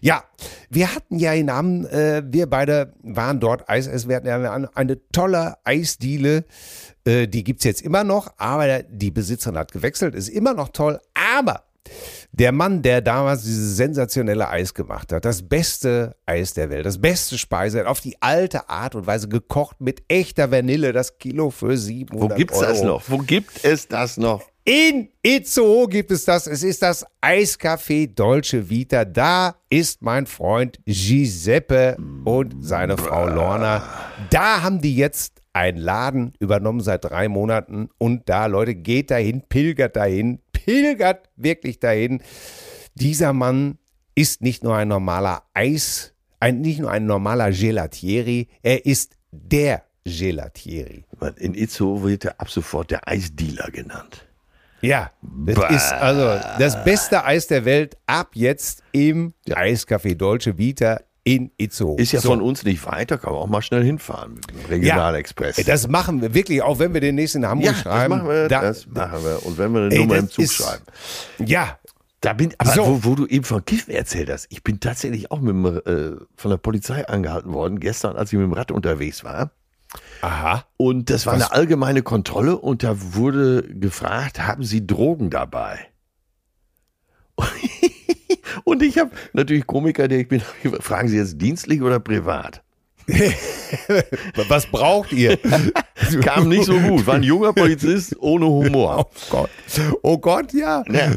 Ja, wir hatten ja in Hamm, äh, wir beide waren dort Eis essen, wir hatten ja eine, tolle Eisdiele. Äh, die gibt's jetzt immer noch, aber die Besitzerin hat gewechselt, ist immer noch toll, aber der Mann, der damals dieses sensationelle Eis gemacht hat, das beste Eis der Welt, das beste Speise, auf die alte Art und Weise gekocht mit echter Vanille, das Kilo für 700 Wo gibt's Euro. das noch? Wo gibt es das noch? In Itzehoe gibt es das. Es ist das Eiscafé Dolce Vita. Da ist mein Freund Giuseppe und seine Frau Lorna. Da haben die jetzt einen Laden übernommen seit drei Monaten. Und da, Leute, geht dahin, pilgert dahin, pilgert wirklich dahin. Dieser Mann ist nicht nur ein normaler Eis, ein, nicht nur ein normaler Gelatieri, er ist der Gelatieri. In Itzehoe wird er ab sofort der Eisdealer genannt. Ja, das ist also das beste Eis der Welt ab jetzt im Eiscafé Dolce Vita in Itzehoe. Ist ja So. von uns nicht weiter, kann man auch mal schnell hinfahren mit dem Regionalexpress. Das machen wir wirklich, auch wenn wir den nächsten in Hamburg ja, das schreiben. machen wir, da, das machen wir. Und wenn wir eine Ey, Nummer das im Zug ist- schreiben. ja, Da bin, aber So. wo, wo du eben von Kiffen erzählt hast, ich bin tatsächlich auch mit äh, von der Polizei angehalten worden, gestern, als ich mit dem Rad unterwegs war. aha. Und das war Was? eine allgemeine Kontrolle und da wurde gefragt, haben Sie Drogen dabei? [laughs] Und ich habe natürlich Komiker, der ich bin, [laughs] fragen Sie jetzt dienstlich oder privat? [laughs] [laughs] Was braucht ihr? [laughs] Kam nicht so gut, war ein junger [laughs] Polizist ohne Humor. Oh Gott. Oh Gott, ja. Ja,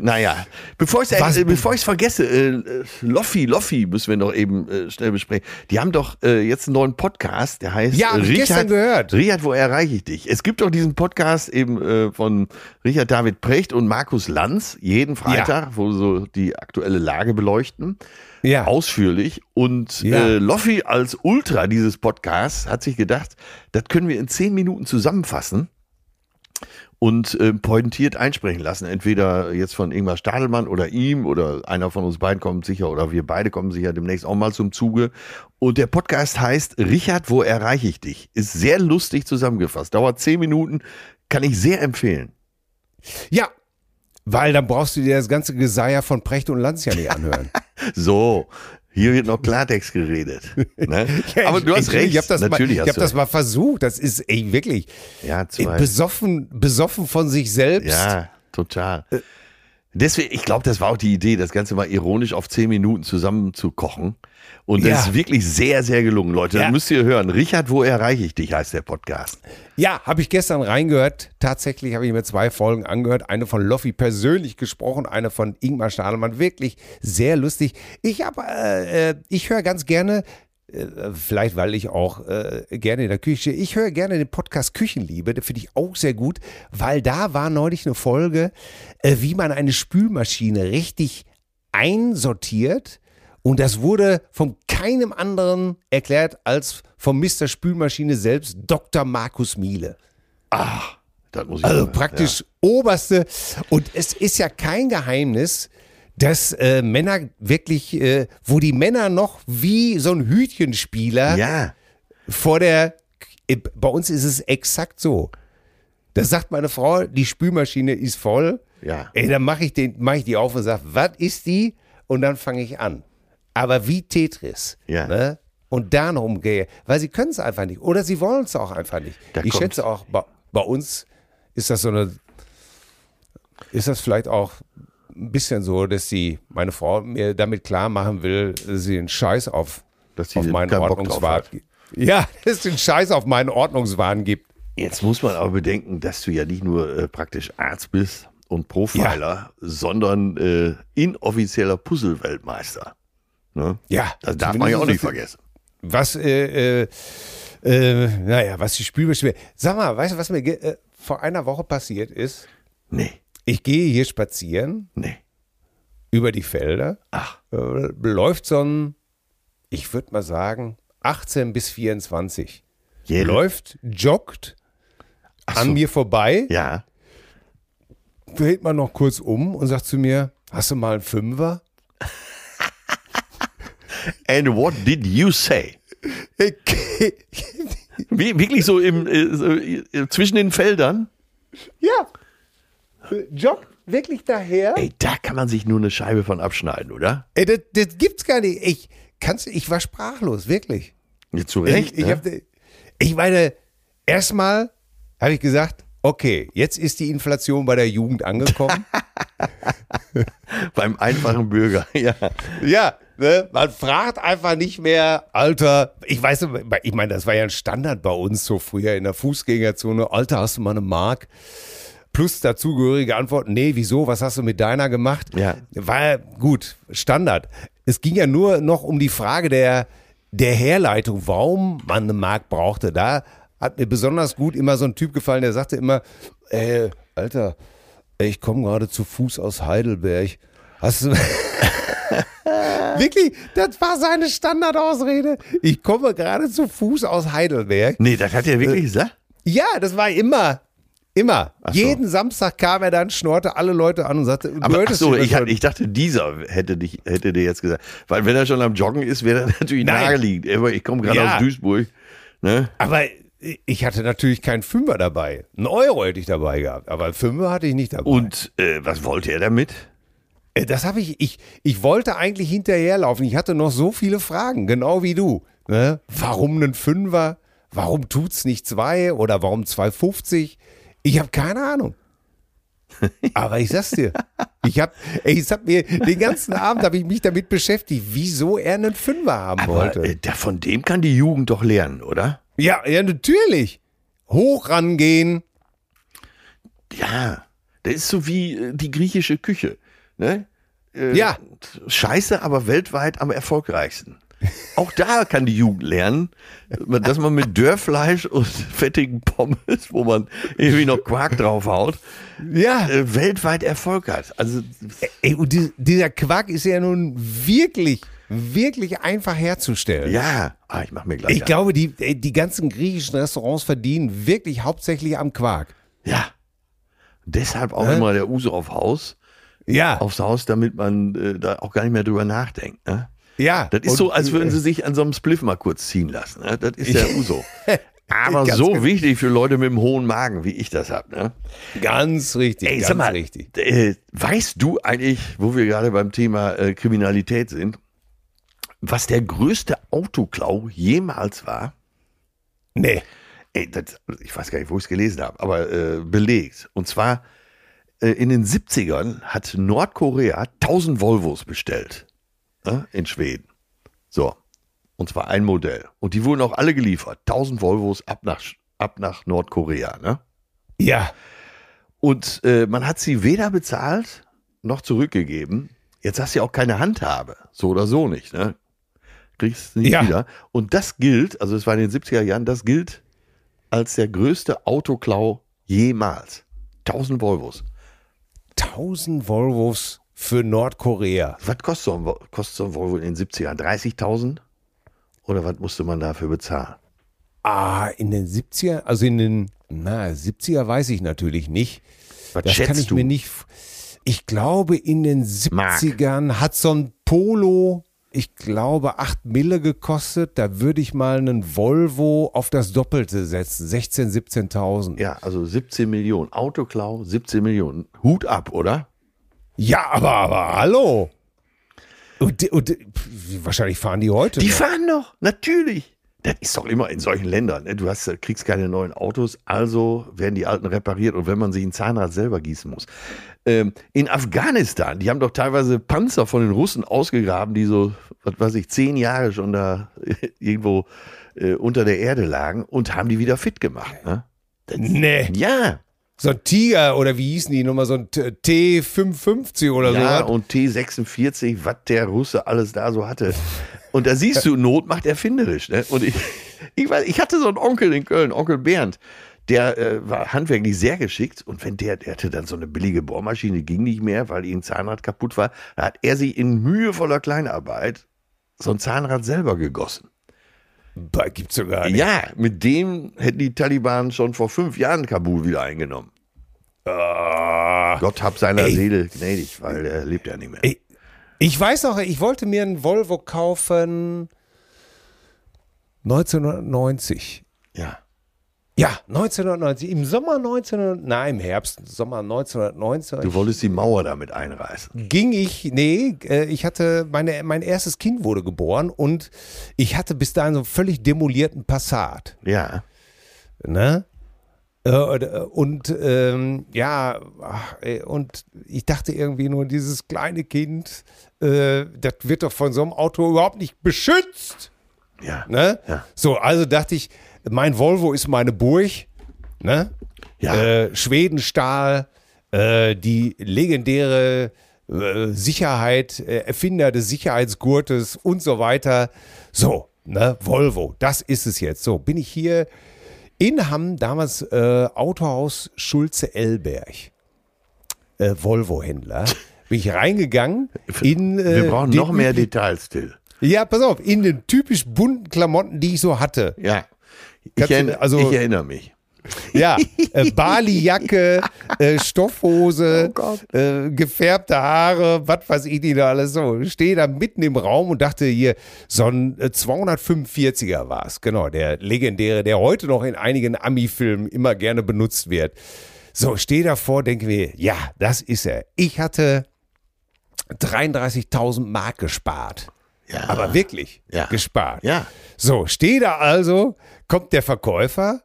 naja, bevor ich es bevor ich's vergesse, äh, äh, Loffi, Loffi müssen wir noch eben äh, schnell besprechen. Die haben doch äh, jetzt einen neuen Podcast, der heißt Ja, hab ich gestern gehört. Richard, wo erreiche ich dich? Es gibt doch diesen Podcast eben äh, von Richard David Precht und Markus Lanz, jeden Freitag, wo so die aktuelle Lage beleuchten. Ja. Ausführlich. Und Ja. äh, Loffi als Ultra dieses Podcasts hat sich gedacht, das können wir in zehn Minuten zusammenfassen und äh, pointiert einsprechen lassen. Entweder jetzt von Ingmar Stadelmann oder ihm oder einer von uns beiden kommt sicher oder wir beide kommen sicher demnächst auch mal zum Zuge. Und der Podcast heißt Richard, wo erreiche ich dich? Ist sehr lustig zusammengefasst. Dauert zehn Minuten, kann ich sehr empfehlen. Ja. Weil dann brauchst du dir das ganze Geseier von Precht und Lanz ja nicht anhören. [laughs] So, hier wird noch Klartext geredet. Ne? [laughs] Aber du hast Ich- recht. Ich habe das, Natürlich mal, ich hast hab das recht. mal versucht. Das ist ey, wirklich Ja, zwei. besoffen, besoffen von sich selbst. Ja, total. Deswegen, ich glaube, das war auch die Idee, das Ganze mal ironisch auf zehn Minuten zusammen zu kochen. Und das Ja. ist wirklich sehr, sehr gelungen, Leute. Ja. Das müsst ihr hören. Richard, wo erreiche ich dich, heißt der Podcast. Ja, habe ich gestern reingehört. Tatsächlich habe ich mir zwei Folgen angehört. Eine von Loffi persönlich gesprochen, eine von Ingmar Stadelmann. Wirklich sehr lustig. Ich habe, äh, äh, ich höre ganz gerne, äh, vielleicht weil ich auch äh, gerne in der Küche, ich höre gerne den Podcast Küchenliebe. Den finde ich auch sehr gut, weil da war neulich eine Folge, äh, wie man eine Spülmaschine richtig einsortiert. Und das wurde von keinem anderen erklärt als vom Mr. Spülmaschine selbst, Dr. Markus Miele. Das muss ich Also mal- praktisch oberste. Und es ist ja kein Geheimnis, dass äh, Männer wirklich, äh, wo die Männer noch wie so ein Hütchenspieler Ja. vor der, äh, bei uns ist es exakt so. Da sagt meine Frau, die Spülmaschine ist voll. Ja. Ey, dann mache ich, den- mach ich die auf und sage, was ist die? Und dann fange ich an. Aber wie Tetris. Ja. Ne? Und da noch umgehe. Weil sie können es einfach nicht. Oder sie wollen es auch einfach nicht. Da ich schätze auch, bei, bei uns ist das so eine, ist das vielleicht auch ein bisschen so, dass die, meine Frau mir damit klar machen will, dass sie den Scheiß auf, Dass sie auf meinen Ordnungswahn gibt. Ja, [laughs] dass sie den Scheiß auf meinen Ordnungswahn gibt. Jetzt muss man aber bedenken, dass du ja nicht nur äh, praktisch Arzt bist und Profiler, sondern äh, inoffizieller Puzzle-Weltmeister. Ne? Ja, Das darf man ja auch nicht vergessen. Was, äh, äh, äh, naja, was die Spielbeschwer. Sag mal, weißt du, was mir äh, vor einer Woche passiert ist? Nee, Ich gehe hier spazieren nee. über die Felder. Ach, Äh, läuft so ein, ich würde mal sagen, 18 bis 24. Jährlich? Läuft, joggt Ach an so. mir vorbei, ja. dreht man noch kurz um und sagt zu mir, hast du mal einen Fünfer? And what did you say? [laughs] Wie, wirklich so im äh, so, äh, zwischen den Feldern? ja, joggt wirklich daher. Ey, da kann man sich nur eine Scheibe von abschneiden, oder? Ey, das, das gibt's gar nicht. Ich, kannst, ich war sprachlos, wirklich. Ja, zu Recht. ich, ich, ne? hab, ich meine, erstmal habe ich gesagt, okay, jetzt ist die Inflation bei der Jugend angekommen. [laughs] Beim einfachen Bürger, [laughs] ja. ja, ne? man fragt einfach nicht mehr, Alter, ich weiß, ich meine, das war ja ein Standard bei uns so früher in der Fußgängerzone. Alter, hast du mal eine Mark? Plus dazugehörige Antwort, nee, wieso, was hast du mit deiner gemacht? Ja. War ja gut, Standard. Es ging ja nur noch um die Frage der, der Herleitung, warum man eine Mark brauchte. Da hat mir besonders gut immer so ein Typ gefallen, der sagte immer, äh, Alter, ich komme gerade zu Fuß aus Heidelberg. Hast du. [laughs] [laughs] Wirklich, das war seine Standardausrede. Ich komme gerade zu Fuß aus Heidelberg. Nee, das hat er wirklich gesagt? Ja, das war immer. Immer. Ach so. Jeden Samstag kam er dann, schnorte alle Leute an und sagte, du Aber ach so, ich, ich dachte, dieser hätte, dich, hätte dir jetzt gesagt. Weil wenn er schon am Joggen ist, wäre er natürlich Nein. naheliegend. Aber ich komme gerade Ja. aus Duisburg. Ne? Aber ich hatte natürlich keinen Fünfer dabei. Einen Euro hätte ich dabei gehabt, aber einen Fünfer hatte ich nicht dabei. Und äh, was wollte er damit? Äh, Das habe ich, ich, ich wollte eigentlich hinterherlaufen. Ich hatte noch so viele Fragen, genau wie du. Ne? Warum einen Fünfer? Warum tut's nicht zwei oder warum 2,50? Ich habe keine Ahnung. [laughs] Aber ich sag's dir, ich habe, ich hab mir den ganzen Abend habe ich mich damit beschäftigt, wieso er einen Fünfer haben Aber wollte. äh, von dem kann die Jugend doch lernen, oder? ja, ja, natürlich. Hoch rangehen. Ja, das ist so wie äh, die griechische Küche. Ne? Äh, Ja. Scheiße, aber weltweit am erfolgreichsten. Auch da kann die Jugend lernen, dass man mit Dörrfleisch und fettigen Pommes, wo man irgendwie noch Quark draufhaut, Ja. äh, weltweit Erfolg hat. Also Ey, dieser Quark ist ja nun wirklich, wirklich einfach herzustellen. ja, ah, ich mach mir gleich. Ich an. glaube, die, die ganzen griechischen Restaurants verdienen wirklich hauptsächlich am Quark. ja. Deshalb auch Hä? immer der Uso auf Haus, Ja, aufs Haus, damit man äh, da auch gar nicht mehr drüber nachdenkt. Ne? ja. Das ist Und- so, als würden sie sich an so einem Spliff mal kurz ziehen lassen. Ne? Das ist der Uso. [laughs] Aber so genau. wichtig für Leute mit dem hohen Magen, wie ich das habe. Ne? Ganz richtig, Ey, ganz sag mal, richtig. Äh, weißt du eigentlich, wo wir gerade beim Thema äh, Kriminalität sind, was der größte Autoklau jemals war? Nee. Ey, das, ich weiß gar nicht, wo ich es gelesen habe, aber äh, belegt. Und zwar äh, in den 70ern hat Nordkorea 1000 Volvos bestellt ne, in Schweden. So. Und zwar ein Modell. Und die wurden auch alle geliefert. 1000 Volvos ab nach, ab nach Nordkorea. Ne? Ja. Und äh, man hat sie weder bezahlt noch zurückgegeben. Jetzt hast du ja auch keine Handhabe. So oder so nicht. Ne? Kriegst nicht Ja. wieder. Und das gilt, also es war in den 70er Jahren, das gilt als der größte Autoklau jemals. 1000 Volvos. 1000 Volvos für Nordkorea. Was kostet so ein, kostet so ein Volvo in den 70ern? 30.000? Oder was musste man dafür bezahlen? Ah, in den 70er, also in den, na, 70er weiß ich natürlich nicht. Was Das schätzt kann ich du? mir nicht. Ich glaube, in den 70ern hat so ein Polo, ich glaube, 8 Mille gekostet. Da würde ich mal einen Volvo auf das Doppelte setzen. 16, 17.000. Ja, also 17 Millionen. Autoklau, 17 Millionen. Hut ab, oder? Ja, aber, aber hallo. Und, und wahrscheinlich fahren die heute. Die noch. fahren noch, natürlich. Das ist doch immer in solchen Ländern. Ne? Du hast, kriegst keine neuen Autos, also werden die alten repariert und wenn man sich ein Zahnrad selber gießen muss. Ähm, in Afghanistan, die haben doch teilweise Panzer von den Russen ausgegraben, die so, was weiß ich, zehn Jahre schon da [laughs] irgendwo äh, unter der Erde lagen und haben die wieder fit gemacht. Ne? Das, Nee. ja, So ein Tiger oder wie hießen die nochmal, so ein T- T550 oder Ja, so. und T46, was der Russe alles da so hatte. Und da siehst du, Not macht erfinderisch. Ne? Und ich, [laughs] ich, weiß, ich hatte so einen Onkel in Köln, Onkel Bernd, der äh, war handwerklich sehr geschickt. Und wenn der, der hatte dann so eine billige Bohrmaschine, ging nicht mehr, weil ihm Zahnrad kaputt war, da hat er sich in mühevoller Kleinarbeit so ein Zahnrad selber gegossen. Bah, gibt's sogar nicht. Ja, mit dem hätten die Taliban schon vor fünf Jahren Kabul wieder eingenommen. Ah. Gott hab seiner Ey. Seele gnädig, weil er lebt ja nicht mehr. Ich, ich weiß noch, ich wollte mir einen Volvo kaufen 1990. Ja. Ja, 1990. Im Sommer 1900, nein, im Herbst, Sommer 1990 Du wolltest die Mauer damit einreißen. ging ich, nee, äh, ich hatte, meine, mein erstes Kind wurde geboren und ich hatte bis dahin so einen völlig demolierten Passat. Ja. Ne? Äh, Und ähm, ja, und ich dachte irgendwie nur, dieses kleine Kind, äh, das wird doch von so einem Auto überhaupt nicht beschützt. Ja. Ne? Ja. So, also dachte ich, mein Volvo ist meine Burg. Ne? Ja. Äh, Schwedenstahl, äh, die legendäre äh, Sicherheit, äh, Erfinder des Sicherheitsgurtes und so weiter. So, ne, Volvo, das ist es jetzt. So, bin ich hier in Hamm, damals äh, Autohaus Schulze-Elberg, äh, Volvo-Händler. [laughs] Bin ich reingegangen in. Äh, Wir brauchen den noch mehr Details, Till. Ja, pass auf, in den typisch bunten Klamotten, die ich so hatte. Ja. Ich, erinner, also- ich erinnere mich. [laughs] Ja, äh, Bali-Jacke, äh, Stoffhose, Oh äh, gefärbte Haare, was weiß ich nicht da alles so. Stehe da mitten im Raum und dachte hier, so ein äh, 245er war es, genau, der legendäre, der heute noch in einigen Ami-Filmen immer gerne benutzt wird. So, stehe davor, denke mir, ja, das ist er. Ich hatte 33.000 Mark gespart. Ja. Aber wirklich Ja. gespart. Ja. So, stehe da also, kommt der Verkäufer,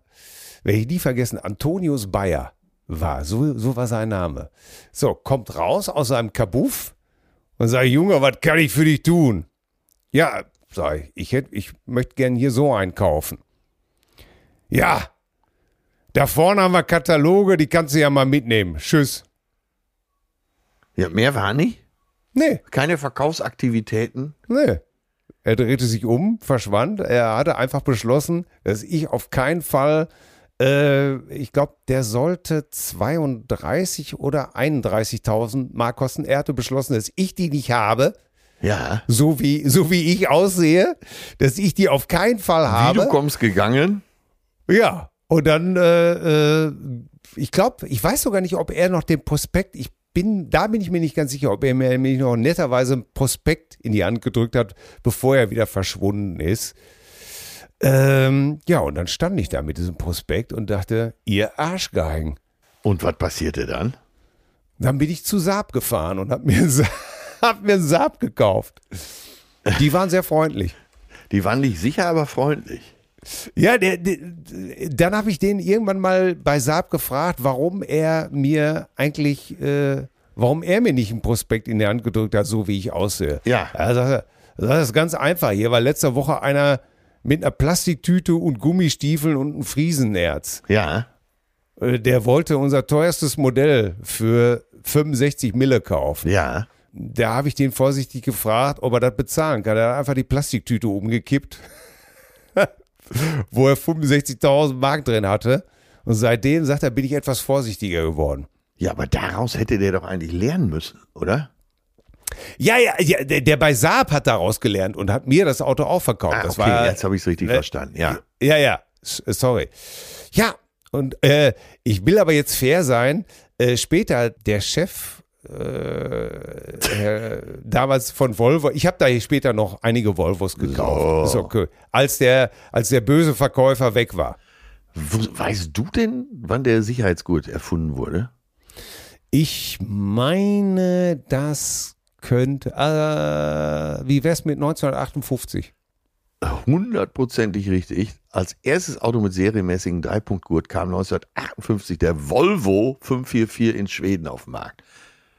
werde ich nie vergessen, Antonius Bayer war, so, so war sein Name. So, kommt raus aus seinem Kabuff und sagt, Junge, was kann ich für dich tun? Ja, sag ich, ich, hätt, ich möchte gern hier so einen kaufen. Ja, da vorne haben wir Kataloge, die kannst du ja mal mitnehmen. Tschüss. ja. Mehr war nicht? Nee, Keine Verkaufsaktivitäten? Nee. Er drehte sich um, verschwand. Er hatte einfach beschlossen, dass ich auf keinen Fall, äh, ich glaube, der sollte 32 oder 31.000 Mark kosten. Er hatte beschlossen, dass ich die nicht habe, Ja. so wie, so wie ich aussehe, dass ich die auf keinen Fall Wie habe. du kommst gegangen? Ja, und dann, äh, äh, ich glaube, ich weiß sogar nicht, ob er noch den Prospekt, ich bin, da bin ich mir nicht ganz sicher, ob er mir mir noch netterweise einen Prospekt in die Hand gedrückt hat, bevor er wieder verschwunden ist. Ähm, ja, und dann stand ich da mit diesem Prospekt und dachte, ihr Arschgeigen. Und was passierte dann? Dann bin ich zu Saab gefahren und hab mir, [laughs] hab mir einen Saab gekauft. Die waren sehr freundlich. Die waren nicht sicher, aber freundlich. Ja, der, der, dann habe ich den irgendwann mal bei Saab gefragt, warum er mir eigentlich, äh, warum er mir nicht einen Prospekt in die Hand gedrückt hat, so wie ich aussehe. Ja. Er sagte, das ist ganz einfach. Hier war letzte Woche einer mit einer Plastiktüte und Gummistiefeln und einem Friesenerz. Ja. Äh, Der wollte unser teuerstes Modell für 65 Mille kaufen. Ja. Da habe ich den vorsichtig gefragt, ob er das bezahlen kann. Er hat einfach die Plastiktüte umgekippt, [laughs] wo er 65.000 Mark drin hatte. Und seitdem, sagt er, bin ich etwas vorsichtiger geworden. Ja, aber daraus hätte der doch eigentlich lernen müssen, oder? Ja, ja, ja der, der bei Saab hat daraus gelernt und hat mir das Auto auch verkauft. Ah, das okay, war, jetzt habe ich es richtig äh, verstanden. Ja. Ja, ja, S- sorry. Ja, und äh, ich will aber jetzt fair sein. Äh, später der Chef äh, damals von Volvo, ich habe da später noch einige Volvos gekauft. So. Ist okay. Als der, als der böse Verkäufer weg war. Weißt du denn, wann der Sicherheitsgurt erfunden wurde? Ich meine, das könnte, äh, wie wär's mit 1958? Hundertprozentig richtig. Als erstes Auto mit serienmäßigen Dreipunktgurt kam 1958 der Volvo 544 in Schweden auf den Markt.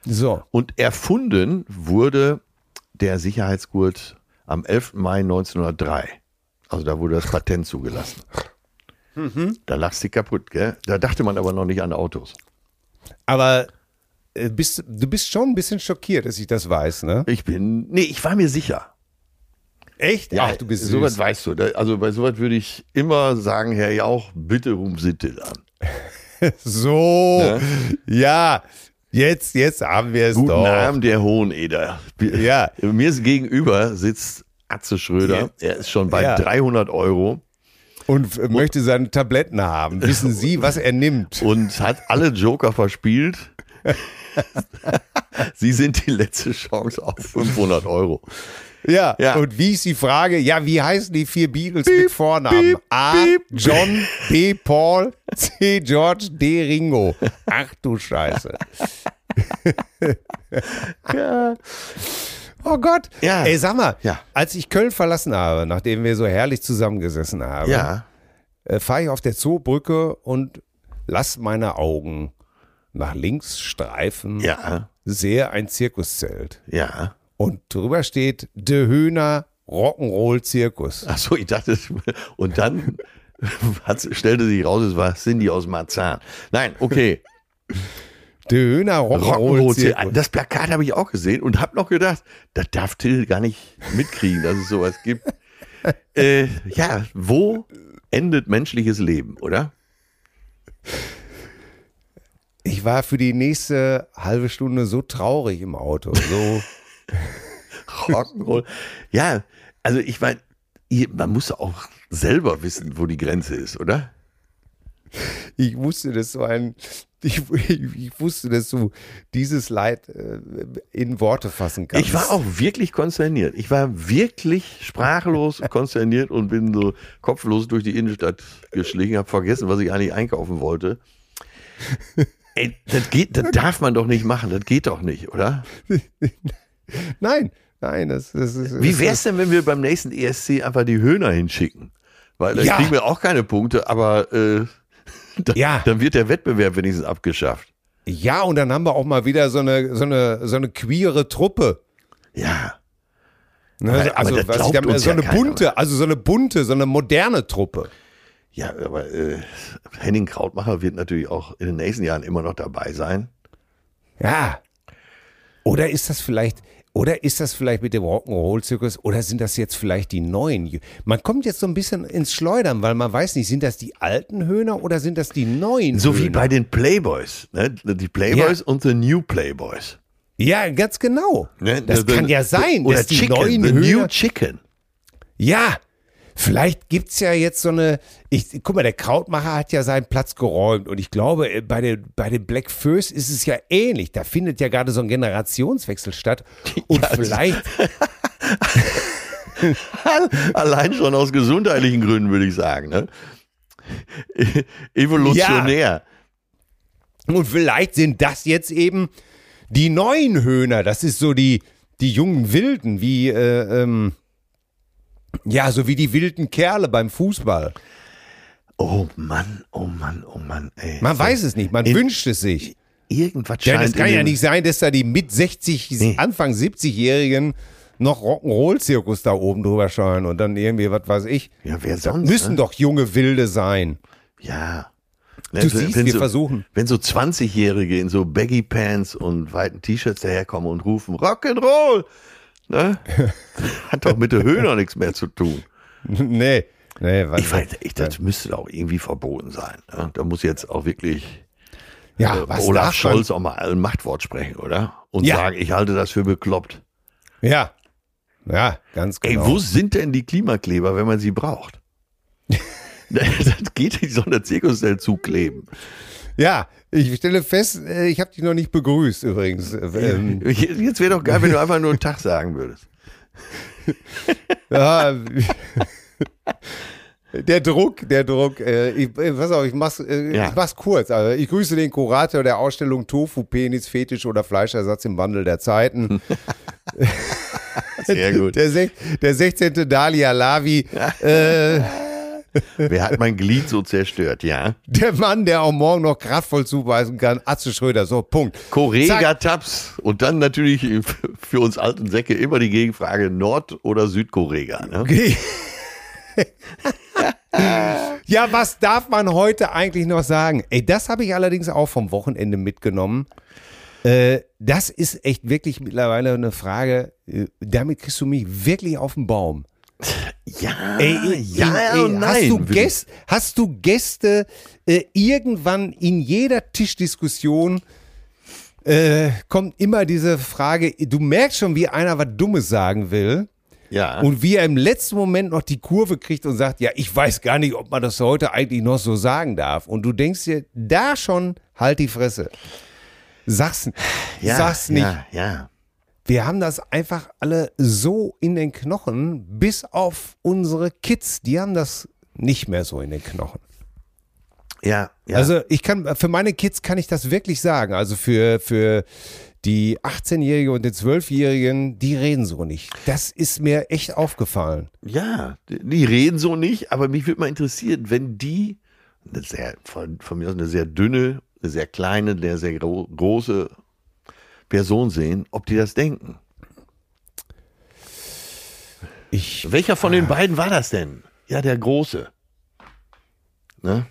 So. Und erfunden wurde der Sicherheitsgurt am 11. Mai 1903. Also da wurde das Patent zugelassen. Da lachst du kaputt, gell? Da dachte man aber noch nicht an Autos. Aber äh, bist, du bist schon ein bisschen schockiert, dass ich das weiß, ne? Ich bin, nee, ich war mir sicher. Echt? Ach, du bist Sowas süß. weißt du. Da- Also bei sowas würde ich immer sagen, Herr Jauch, bitte rum Sitte an. [laughs] So, ja, jetzt, jetzt haben wir es Guten doch. Abend, der Hoheneder. Ja. [laughs] Mir gegenüber sitzt Atze Schröder. Ja. Er ist schon bei Ja. 300 Euro Und f- möchte seine Tabletten haben. Wissen [laughs] Sie, was er nimmt? und hat alle Joker verspielt. [laughs] Sie sind die letzte Chance auf 500 Euro. Ja. Ja. Und wie ist die Frage? Ja, wie heißen die vier Beatles mit Vornamen? piep, A. piep. John, B. Paul, C. George, D. Ringo. Ach du Scheiße. [laughs] Ja. Oh Gott. Ja. Ey, sag mal, Ja. als ich Köln verlassen habe, nachdem wir so herrlich zusammengesessen haben, Ja. äh, fahre ich auf der Zoobrücke und lass meine Augen nach links streifen, Ja. sehe ein Zirkuszelt. Ja. Und drüber steht De Höhner Rock'n'Roll Zirkus. Ach so, ich dachte, [laughs] und dann [laughs] stellte sich raus, es war Cindy aus Marzahn. Nein, okay. De Höhner Rock'n'Roll. Das Plakat habe ich auch gesehen und habe noch gedacht, das darf Till gar nicht mitkriegen, dass es sowas gibt. [laughs] äh, ja, wo endet menschliches Leben, oder? Ich war für die nächste halbe Stunde so traurig im Auto. So, [laughs] Rock'n'Roll. Ja, also ich meine, man muss auch selber wissen, wo die Grenze ist, oder? [laughs] ich wusste, dass so ein, ich, ich wusste, dass du dieses Leid äh, in Worte fassen kannst. Ich war auch wirklich konsterniert. Ich war wirklich sprachlos [laughs] konsterniert und bin so kopflos durch die Innenstadt geschlichen, habe vergessen, was ich eigentlich einkaufen wollte. Ey, das geht, das darf man doch nicht machen. Das geht doch nicht, oder? [laughs] Nein, nein, das, das ist. Wie das wär's denn, wenn wir beim nächsten ESC einfach die Höhner hinschicken? Weil dann Ja. kriegen wir auch keine Punkte, aber äh, [laughs] dann, Ja. dann wird der Wettbewerb wenigstens abgeschafft. Ja, und dann haben wir auch mal wieder so eine, so eine, so eine queere Truppe. Ja. Ne? Aber- aber also das was ich damit- so ja eine keiner bunte, also so eine bunte, so eine moderne Truppe. Ja, aber äh, Henning Krautmacher wird natürlich auch in den nächsten Jahren immer noch dabei sein. Ja. Oder ist das vielleicht, oder ist das vielleicht mit dem Rock'n'Roll-Zirkus, oder sind das jetzt vielleicht die neuen? Man kommt jetzt so ein bisschen ins Schleudern, weil man weiß nicht, sind das die alten Höhner oder sind das die neuen So wie Höhner? bei den Playboys. Ne? Die Playboys und the New Playboys. Ja, ganz genau. Ne? Das The- kann ja sein, Oder dass die Chicken, neuen the New Höhner, Chicken. Ja, vielleicht gibt's ja jetzt so eine. Ich, guck mal, der Krautmacher hat ja seinen Platz geräumt und ich glaube, äh, bei den, bei den Black First ist es ja ähnlich. Da findet ja gerade so ein Generationswechsel statt. [laughs] Und vielleicht, Allein schon aus gesundheitlichen Gründen, würde ich sagen. Ne? Evolutionär. und vielleicht sind das jetzt eben die neuen Höhner. Das ist so die, die jungen Wilden, wie, äh, ähm, ja, so wie die wilden Kerle beim Fußball. Oh Mann, oh Mann, oh Mann. Ey. Man weiß es nicht, man In- wünscht es sich. Irgendwas Ja, scheint das kann ja nicht sein, dass da die mit 60, Nee. Anfang 70-Jährigen noch Rock'n'Roll-Zirkus da oben drüber scheuen und dann irgendwie, was weiß ich. Ja, wer sonst? müssen ne? doch junge Wilde sein. Ja. Du Ne, siehst, wenn wir so, versuchen. Wenn so 20-Jährige in so Baggy Pants und weiten T-Shirts daherkommen und rufen Rock'n'Roll, ne? [laughs] hat doch mit der Höhe noch nichts mehr zu tun. [laughs] nee. Nee, was, Ich weiß, ich, das müsste doch irgendwie verboten sein. Ne? Da muss jetzt auch wirklich ja, äh, was Olaf Scholz auch mal ein Machtwort sprechen, oder? Und Ja. sagen, ich halte das für bekloppt. Ja. Ja, ganz Ey, genau. wo sind denn die Klimakleber, wenn man sie braucht? [laughs] das geht nicht so eine Zirkuszelt zukleben. ja, ich stelle fest, äh, ich habe dich noch nicht begrüßt übrigens. Äh, Ähm, [laughs] Jetzt wäre doch geil, wenn du einfach nur einen Tag sagen würdest. [laughs] ja, der Druck, der Druck. Äh, ich, pass auf, ich mach's, äh, Ja. ich mach's kurz. Also, ich grüße den Kurator der Ausstellung Tofu, Penis, Fetisch oder Fleischersatz im Wandel der Zeiten. [laughs] Sehr gut. Der, sech- der 16. Dalia Lavi, äh, Wer hat mein Glied so zerstört, ja? der Mann, der auch morgen noch kraftvoll zuweisen kann. Atze Schröder, so, Punkt. Korega-Tabs und dann natürlich für uns alten Säcke immer die Gegenfrage Nord- oder Südkorega. Ne? Okay. [laughs] Ja, was darf man heute eigentlich noch sagen? Ey, das habe ich allerdings auch vom Wochenende mitgenommen. Äh, das ist echt wirklich mittlerweile eine Frage, äh, damit kriegst du mich wirklich auf den Baum. Ja, Ey, ey, ja ey, und nein. Hast du, Gäste, hast du Gäste äh, irgendwann in jeder Tischdiskussion äh, kommt immer diese Frage, du merkst schon, wie einer was Dummes sagen will Ja. und wie er im letzten Moment noch die Kurve kriegt und sagt, ja, ich weiß gar nicht, ob man das heute eigentlich noch so sagen darf. Und du denkst dir, da schon, halt die Fresse. Sag's, ja, sag's nicht. Ja, ja. Wir haben das einfach alle so in den Knochen, bis auf unsere Kids, die haben das nicht mehr so in den Knochen. Ja, ja. Also ich kann, für meine Kids kann ich das wirklich sagen. Also für, für die 18-Jährige und den 12-Jährigen, die reden so nicht. Das ist mir echt aufgefallen. Ja, die reden so nicht, aber mich würde mal interessieren, wenn die eine sehr, von, von mir aus eine sehr dünne, eine sehr kleine, eine sehr gro große Person sehen, ob die das denken. Ich, Welcher von den beiden war das denn? Ja, der Große. Ne?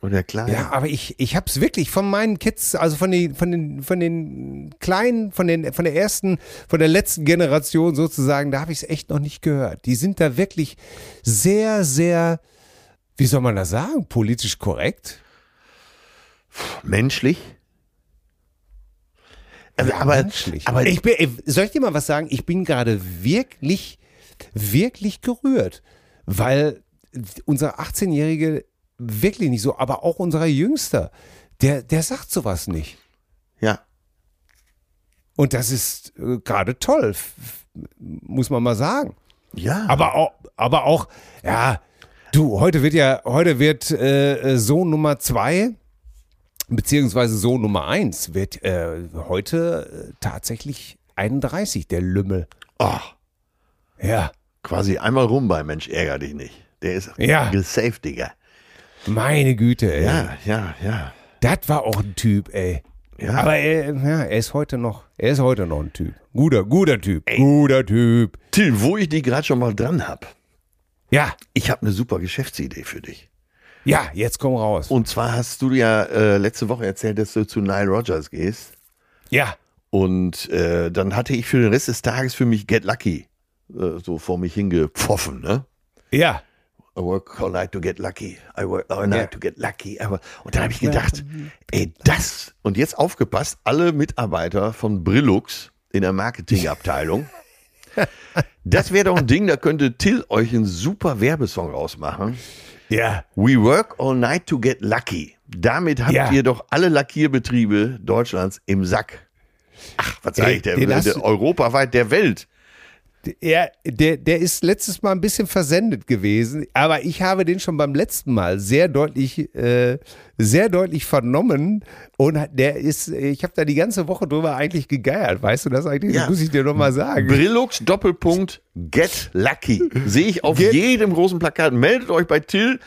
Oder der Kleine? ja, aber ich, ich habe es wirklich von meinen Kids, also von den, von den, von den kleinen, von den, von der ersten, von der letzten Generation sozusagen, da habe ich es echt noch nicht gehört. Die sind da wirklich sehr, sehr, wie soll man das sagen, politisch korrekt. Menschlich? Aber, aber, aber ich bin, soll ich dir mal was sagen? Ich bin gerade wirklich, wirklich gerührt, weil unser 18-Jährige wirklich nicht so, aber auch unser Jüngster, der, der sagt sowas nicht. ja, Und das ist äh, gerade toll, muss man mal sagen. ja. Aber auch, aber auch, ja, du, heute wird ja, heute wird äh, Sohn Nummer zwei, beziehungsweise Sohn Nummer eins, wird äh, heute äh, tatsächlich 31, der Lümmel. Ach, Ja, quasi einmal rum bei Mensch, ärger dich nicht. Der ist Ja. gesaved, Digga. meine Güte, ey. Ja, ja, ja. Das war auch ein Typ, ey. Ja. Aber er, ja, er ist heute noch, er ist heute noch ein Typ. Guter, guter Typ. Guter Typ. Till, wo ich die gerade schon mal dran hab, Ja, ich habe eine super Geschäftsidee für dich. Ja, jetzt komm raus. Und zwar hast du ja äh, letzte Woche erzählt, dass du zu Nile Rogers gehst. Ja, Und äh, dann hatte ich für den Rest des Tages für mich Get Lucky äh, so vor mich hingepfoffen, ne? ja. I work all night to get lucky. I work all night Ja. to get lucky. Aber, und dann habe ich gedacht, ey, das, und jetzt aufgepasst, alle Mitarbeiter von Brillux in der Marketingabteilung, [laughs] das wäre doch ein Ding, da könnte Till euch einen super Werbesong rausmachen. Ja. We work all night to get lucky. Damit habt Ja. ihr doch alle Lackierbetriebe Deutschlands im Sack. Ach, was sag ich, der, der, du- europaweit der Welt. Er, der, der ist letztes Mal ein bisschen versendet gewesen, aber ich habe den schon beim letzten Mal sehr deutlich, äh, sehr deutlich vernommen und der ist, ich habe da die ganze Woche drüber eigentlich gegeiert, weißt du das eigentlich? Ja. Das muss ich dir noch mal sagen. Brillux Doppelpunkt Get Lucky. Sehe ich auf Get- jedem großen Plakat. Meldet euch bei Till.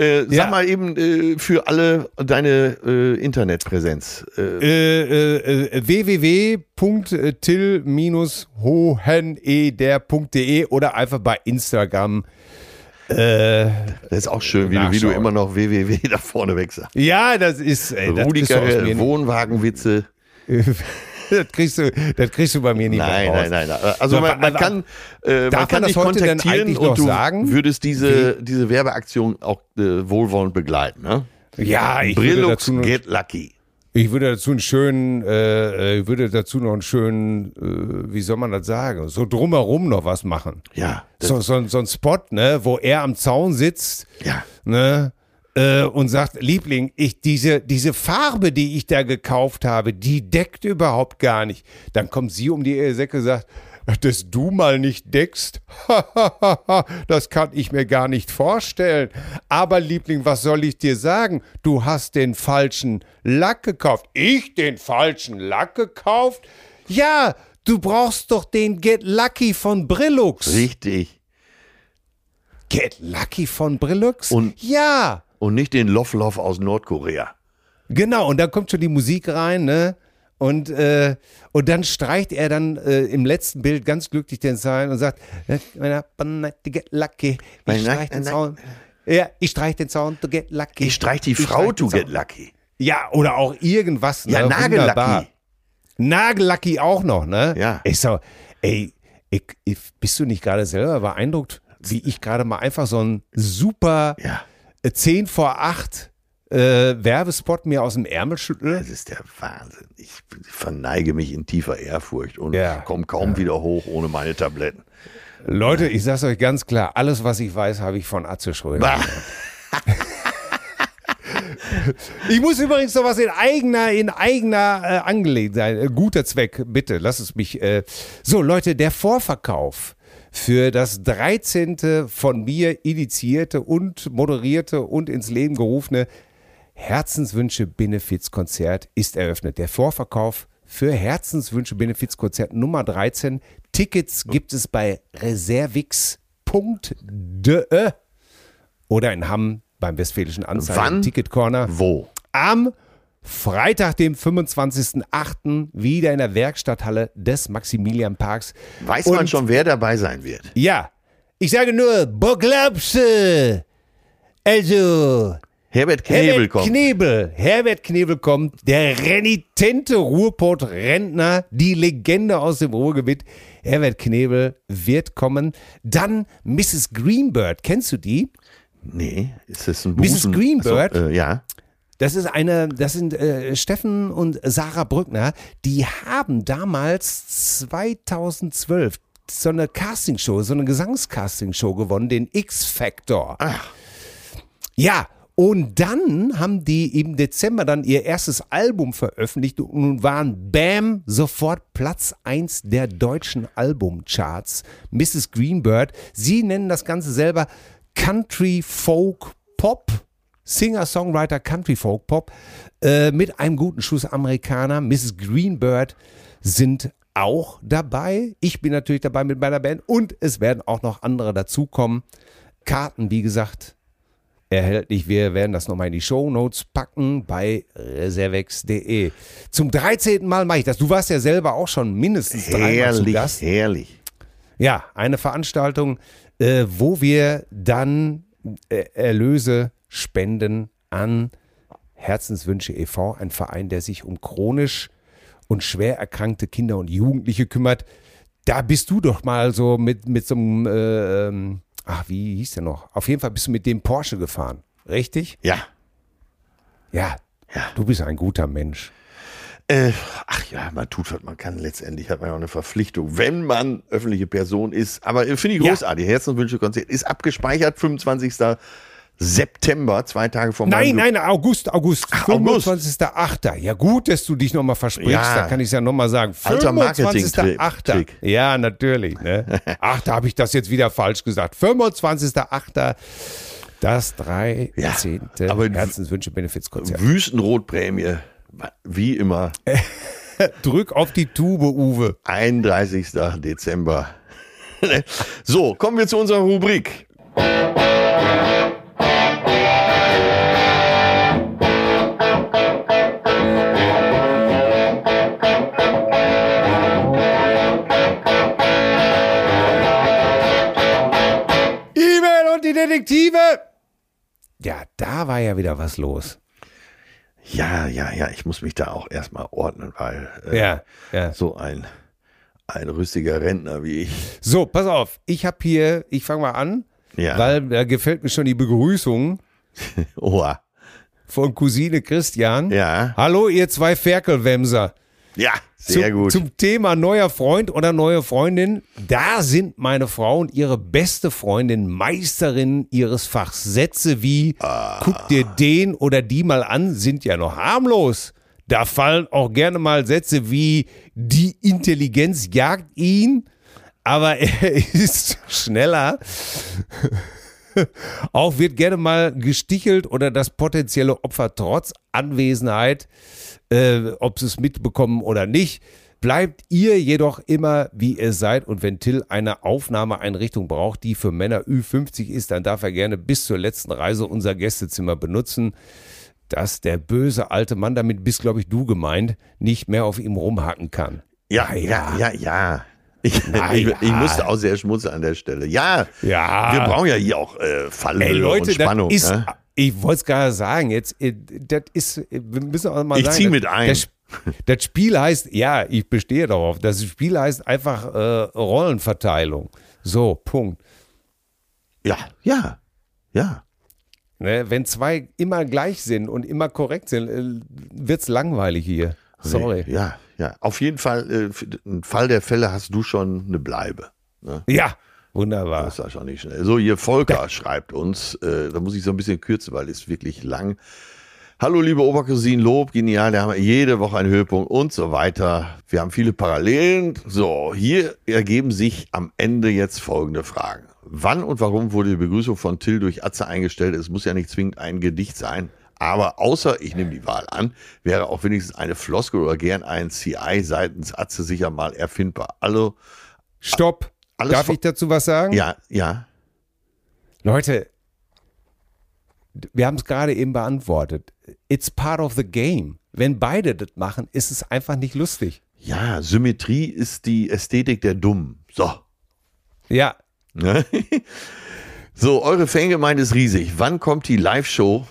Äh, sag Ja. mal eben äh, für alle deine äh, Internetpräsenz. Äh, äh, äh, www.till-hoheneder.de oder einfach bei Instagram. Das ist auch schön, wie du, wie du immer noch www [laughs] da vorne weg sagst. ja, das ist, ey, das, Rudi kriegst du aus Carell, mir Wohnwagenwitze. [laughs] [laughs] das, kriegst du, das kriegst du bei mir nicht Nein, mehr raus. nein, nein, nein. Also So, man, man kann, äh, man kann dich das heute denn kontaktieren und du sagen? würdest diese, diese Werbeaktion auch äh, wohlwollend begleiten. Ne? Ja, ich würde, Brillux dazu, Get Lucky. ich würde dazu einen schönen, äh, äh, ich würde dazu noch einen schönen, äh, wie soll man das sagen, so drumherum noch was machen. Ja, So, so, so ein Spot, ne, wo er am Zaun sitzt, ja. ne, äh, und sagt, Liebling, ich, diese, diese Farbe, die ich da gekauft habe, die deckt überhaupt gar nicht. Dann kommt sie um die Säcke und sagt, dass du mal nicht deckst, [laughs] das kann ich mir gar nicht vorstellen. Aber Liebling, was soll ich dir sagen? Du hast den falschen Lack gekauft. Ich den falschen Lack gekauft? Ja, du brauchst doch den Get Lucky von Brillux. Richtig. Get Lucky von Brillux? Und- ja, Und nicht den Love Love aus Nordkorea. genau. Und dann kommt schon die Musik rein, ne? Und, äh, und dann streicht er dann äh, im letzten Bild ganz glücklich den Zaun und sagt, "Get lucky, ich streich den. Zaun. Ja, ich streich den Zaun to get lucky. Ich streich die Frau streich to get lucky. Ja, oder auch irgendwas. Ja, ne? Wunderbar. Nagellacky. Nagellacky auch noch, ne? Ja. Ich so, ey, ich, ich, bist du nicht gerade selber beeindruckt, wie ich gerade mal einfach so ein super Ja. Äh, 10 vor 8 äh, Werbespot mir aus dem Ärmel schüttel? Das ist der Wahnsinn. Ich verneige mich in tiefer Ehrfurcht und Ja. komme kaum wieder hoch ohne meine Tabletten. Leute, ich sag's euch ganz klar, alles, was ich weiß, habe ich von Atze Schröder. [laughs] Ich muss übrigens noch was in eigener, in eigener äh, Angelegenheit sein. Äh, guter Zweck, bitte, lass es mich. Äh. So, Leute, der Vorverkauf für das 13. von mir initiierte und moderierte und ins Leben gerufene Herzenswünsche Benefizkonzert ist eröffnet. Der Vorverkauf für Herzenswünsche Benefizkonzert Nummer 13. Tickets gibt es bei reservix.de oder in Hamm beim Westfälischen Anzeigen Wann? Ticket Corner Wo? am Freitag, dem 25.08. wieder in der Werkstatthalle des Maximilianparks. Weiß Und- man schon, wer dabei sein wird? Ja, ich sage nur, Boglapse. Also, Herbert Knebel Herbert kommt. Knebel. Herbert Knebel kommt, der renitente Ruhrpott-Rentner, die Legende aus dem Ruhrgebiet. Herbert Knebel wird kommen. Dann Mrs. Greenbird. Kennst du die? nee, ist das ein Mrs. Busen? Greenbird? Achso, äh, ja. Das ist eine, das sind äh, Steffen und Sarah Brückner, die haben damals 2012 so eine Castingshow, so eine Gesangscastingshow gewonnen, den X-Factor. Ach. Ja, und dann haben die im Dezember dann ihr erstes Album veröffentlicht und waren bam sofort Platz 1 der deutschen Albumcharts. Mrs. Greenbird, sie nennen das Ganze selber Country Folk Pop. Singer-Songwriter Country Folk Pop äh, mit einem guten Schuss Amerikaner. Mrs. Greenbird sind auch dabei. Ich bin natürlich dabei mit meiner Band und es werden auch noch andere dazukommen. Karten, wie gesagt, erhältlich. Wir werden das nochmal in die Show Notes packen bei reservex.de. Zum 13. Mal mache ich das. Du warst ja selber auch schon mindestens dreimal zu Herrlich, Gast. herrlich. Ja, eine Veranstaltung, äh, wo wir dann äh, Erlöse spenden an Herzenswünsche e.V., ein Verein, der sich um chronisch und schwer erkrankte Kinder und Jugendliche kümmert. Da bist du doch mal so mit, mit so einem, äh, ach, wie hieß der noch? Auf jeden Fall bist du mit dem Porsche gefahren, richtig? Ja. Ja. Ja. Du bist ein guter Mensch. Äh, ach ja, man tut, was man kann. Letztendlich hat man ja auch eine Verpflichtung, wenn man öffentliche Person ist. Aber äh, finde ich Ja. großartig. Herzenswünsche-Konzert ist abgespeichert, 25. September, zwei Tage vor Nein, meinem nein, August, August, Ach, August. 25.8. Ja gut, dass du dich nochmal versprichst, Ja. da kann ich es ja nochmal sagen. Alter 25.8. Marketing-Trick. Ja, natürlich. Ne? [laughs] Ach, da habe ich das jetzt wieder falsch gesagt. 25.8. Das 13. Ja, aber- Herzenswünsche Benefizkonzert. Wüstenrotprämie, wie immer, [laughs] Drück auf die Tube, Uwe. 31. Dezember. [laughs] so, kommen wir zu unserer Rubrik. Detektive. Ja, da war ja wieder was los. Ja, ja, ja, ich muss mich da auch erstmal ordnen, weil äh, Ja, ja. so ein, ein rüstiger Rentner wie ich. So, pass auf. Ich habe hier, ich fange mal an, Ja. weil da gefällt mir schon die Begrüßung [laughs] Oha. von Cousine Christian. Ja. Hallo, ihr zwei Ferkelwämser. Ja, sehr zum, gut. Zum Thema neuer Freund oder neue Freundin. Da sind meine Frau und ihre beste Freundin Meisterin ihres Fachs. Sätze wie, Ah. guck dir den oder die mal an, sind ja noch harmlos. Da fallen auch gerne mal Sätze wie, die Intelligenz jagt ihn, aber [laughs] er ist schneller. Auch wird gerne mal gestichelt oder das potenzielle Opfer trotz Anwesenheit, äh, ob sie es mitbekommen oder nicht, bleibt ihr jedoch immer, wie ihr seid. Und wenn Till eine Aufnahmeeinrichtung braucht, die für Männer Ü50 ist, dann darf er gerne bis zur letzten Reise unser Gästezimmer benutzen. Dass der böse alte Mann, damit bist, glaube ich, du gemeint, nicht mehr auf ihm rumhacken kann. ja, ja, ja, ja. Ich, Na [laughs] ich, ja. ich musste auch sehr schmunzeln an der Stelle. Ja, Ja. wir brauchen ja hier auch äh, Fallhöhe Ey, Leute, und Spannung. das ist, ne? Ich wollte es gerade sagen, jetzt, äh, das ist, wir müssen auch mal Ich sagen. zieh das- mit ein. Das, das Spiel heißt, ja, ich bestehe darauf, das Spiel heißt einfach äh, Rollenverteilung. So, Punkt. Ja, ja, ja. Ne, wenn zwei immer gleich sind und immer korrekt sind, äh, wird's langweilig hier. Sorry. Ja, ja. Auf jeden Fall, äh, den Fall der Fälle hast du schon eine Bleibe. Ne? Ja, wunderbar. Das war schon nicht schnell. So, hier Volker [laughs] schreibt uns, äh, da muss ich so ein bisschen kürzen, weil es wirklich lang. Hallo, liebe Obercousine, Lob, genial, da haben wir jede Woche einen Höhepunkt und so weiter. Wir haben viele Parallelen. So, hier ergeben sich am Ende jetzt folgende Fragen. Wann und warum wurde die Begrüßung von Till durch Atze eingestellt? Es muss ja nicht zwingend ein Gedicht sein. Aber außer, ich nehme die Wahl an, wäre auch wenigstens eine Floskel oder gern ein CI seitens Atze sicher mal erfindbar. Hallo, Stopp. Alles Darf ich dazu was sagen? ja, ja, Leute, wir haben es gerade eben beantwortet. It's part of the game. Wenn beide das machen, ist es einfach nicht lustig. Ja, Symmetrie ist die Ästhetik der Dummen. So. Ja, Ne? [laughs] So, eure Fangemeinde ist riesig. Wann kommt die Live-Show?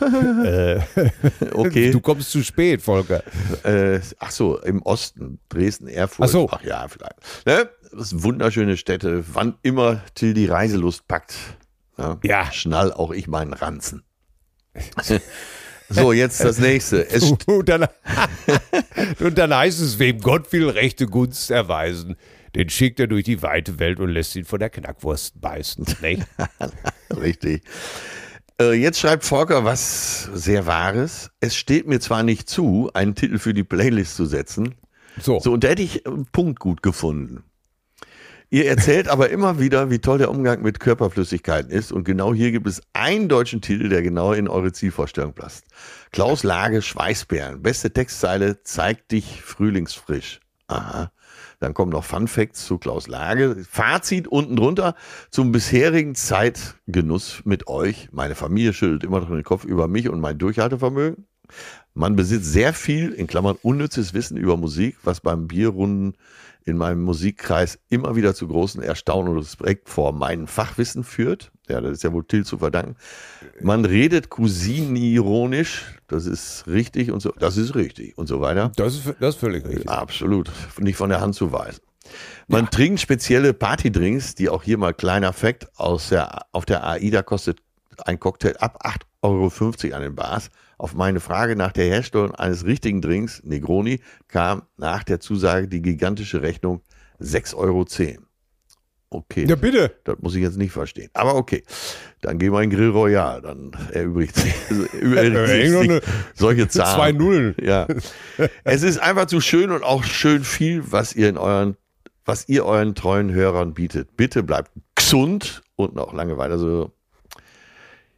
[laughs] [laughs] okay. du kommst zu spät, Volker. Äh, ach so, im Osten, Dresden, Erfurt. Ach so. Ach ja, vielleicht. Ne? Das sind wunderschöne Städte. Wann immer Till die Reiselust packt, ne? Ja. schnall auch ich meinen Ranzen. [laughs] so, jetzt das nächste. Und dann, und dann heißt es, wem Gott will rechte Gunst erweisen, den schickt er durch die weite Welt und lässt ihn von der Knackwurst beißen. Nicht? Richtig. Äh, jetzt schreibt Volker was sehr Wahres. Es steht mir zwar nicht zu, einen Titel für die Playlist zu setzen. So. So, und da hätte ich einen Punkt gut gefunden. Ihr erzählt aber immer wieder, wie toll der Umgang mit Körperflüssigkeiten ist. Und genau hier gibt es einen deutschen Titel, der genau in eure Zielvorstellung passt. Klaus Lage, Schweißbären. Beste Textzeile, zeigt dich frühlingsfrisch. Aha. Dann kommen noch Fun Facts zu Klaus Lage. Fazit unten drunter zum bisherigen Zeitgenuss mit euch. Meine Familie schüttelt immer noch den Kopf über mich und mein Durchhaltevermögen. Man besitzt sehr viel, in Klammern unnützes Wissen über Musik, was beim Bierrunden in meinem Musikkreis immer wieder zu großen Erstaunen und Respekt vor meinem Fachwissen führt. Ja, das ist ja wohl Till zu verdanken. Man redet cousinironisch, das ist richtig und so, das ist richtig und so weiter. Das ist, das ist völlig richtig. Absolut, nicht von der Hand zu weisen. Man trinkt spezielle Partydrinks, die auch hier mal kleiner Fact aus der, auf der AIDA kostet ein Cocktail ab 8,50 Euro an den Bars. Auf meine Frage nach der Herstellung eines richtigen Drinks, Negroni, kam nach der Zusage die gigantische Rechnung 6,10 Euro. Okay. Ja, bitte. Das muss ich jetzt nicht verstehen. Aber okay. Dann gehen wir in Grill Royal. Dann erübrigt sich, [laughs] erübrigt sich eine- solche Zahlen. Zwei Nullen. Ja. Es ist einfach zu schön und auch schön viel, was ihr in euren, was ihr euren treuen Hörern bietet. Bitte bleibt gesund und noch lange weiter so.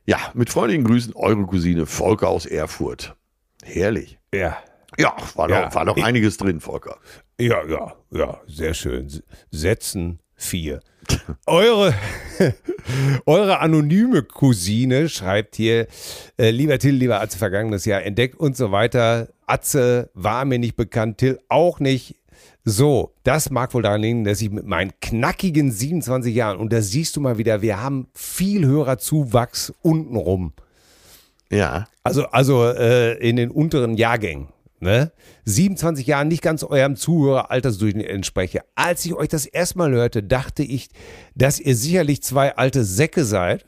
Ja, mit freundlichen Grüßen, eure Cousine Volker aus Erfurt. Herrlich. Ja. Ja, war Ja. doch, war doch einiges drin, Volker. Ja, ja, ja, sehr schön. Sätzen vier. [laughs] Eure, [laughs] eure anonyme Cousine schreibt hier, äh, lieber Till, lieber Atze, vergangenes Jahr entdeckt und so weiter. Atze war mir nicht bekannt, Till auch nicht. So, das mag wohl daran liegen, dass ich mit meinen knackigen 27 Jahren, und da siehst du mal wieder, wir haben viel Hörerzuwachs untenrum. Ja. Also, also äh, in den unteren Jahrgängen. Ne? 27 Jahren nicht ganz eurem Zuhöreraltersdurchschnitt entspreche. Als ich euch das erstmal hörte, dachte ich, dass ihr sicherlich zwei alte Säcke seid.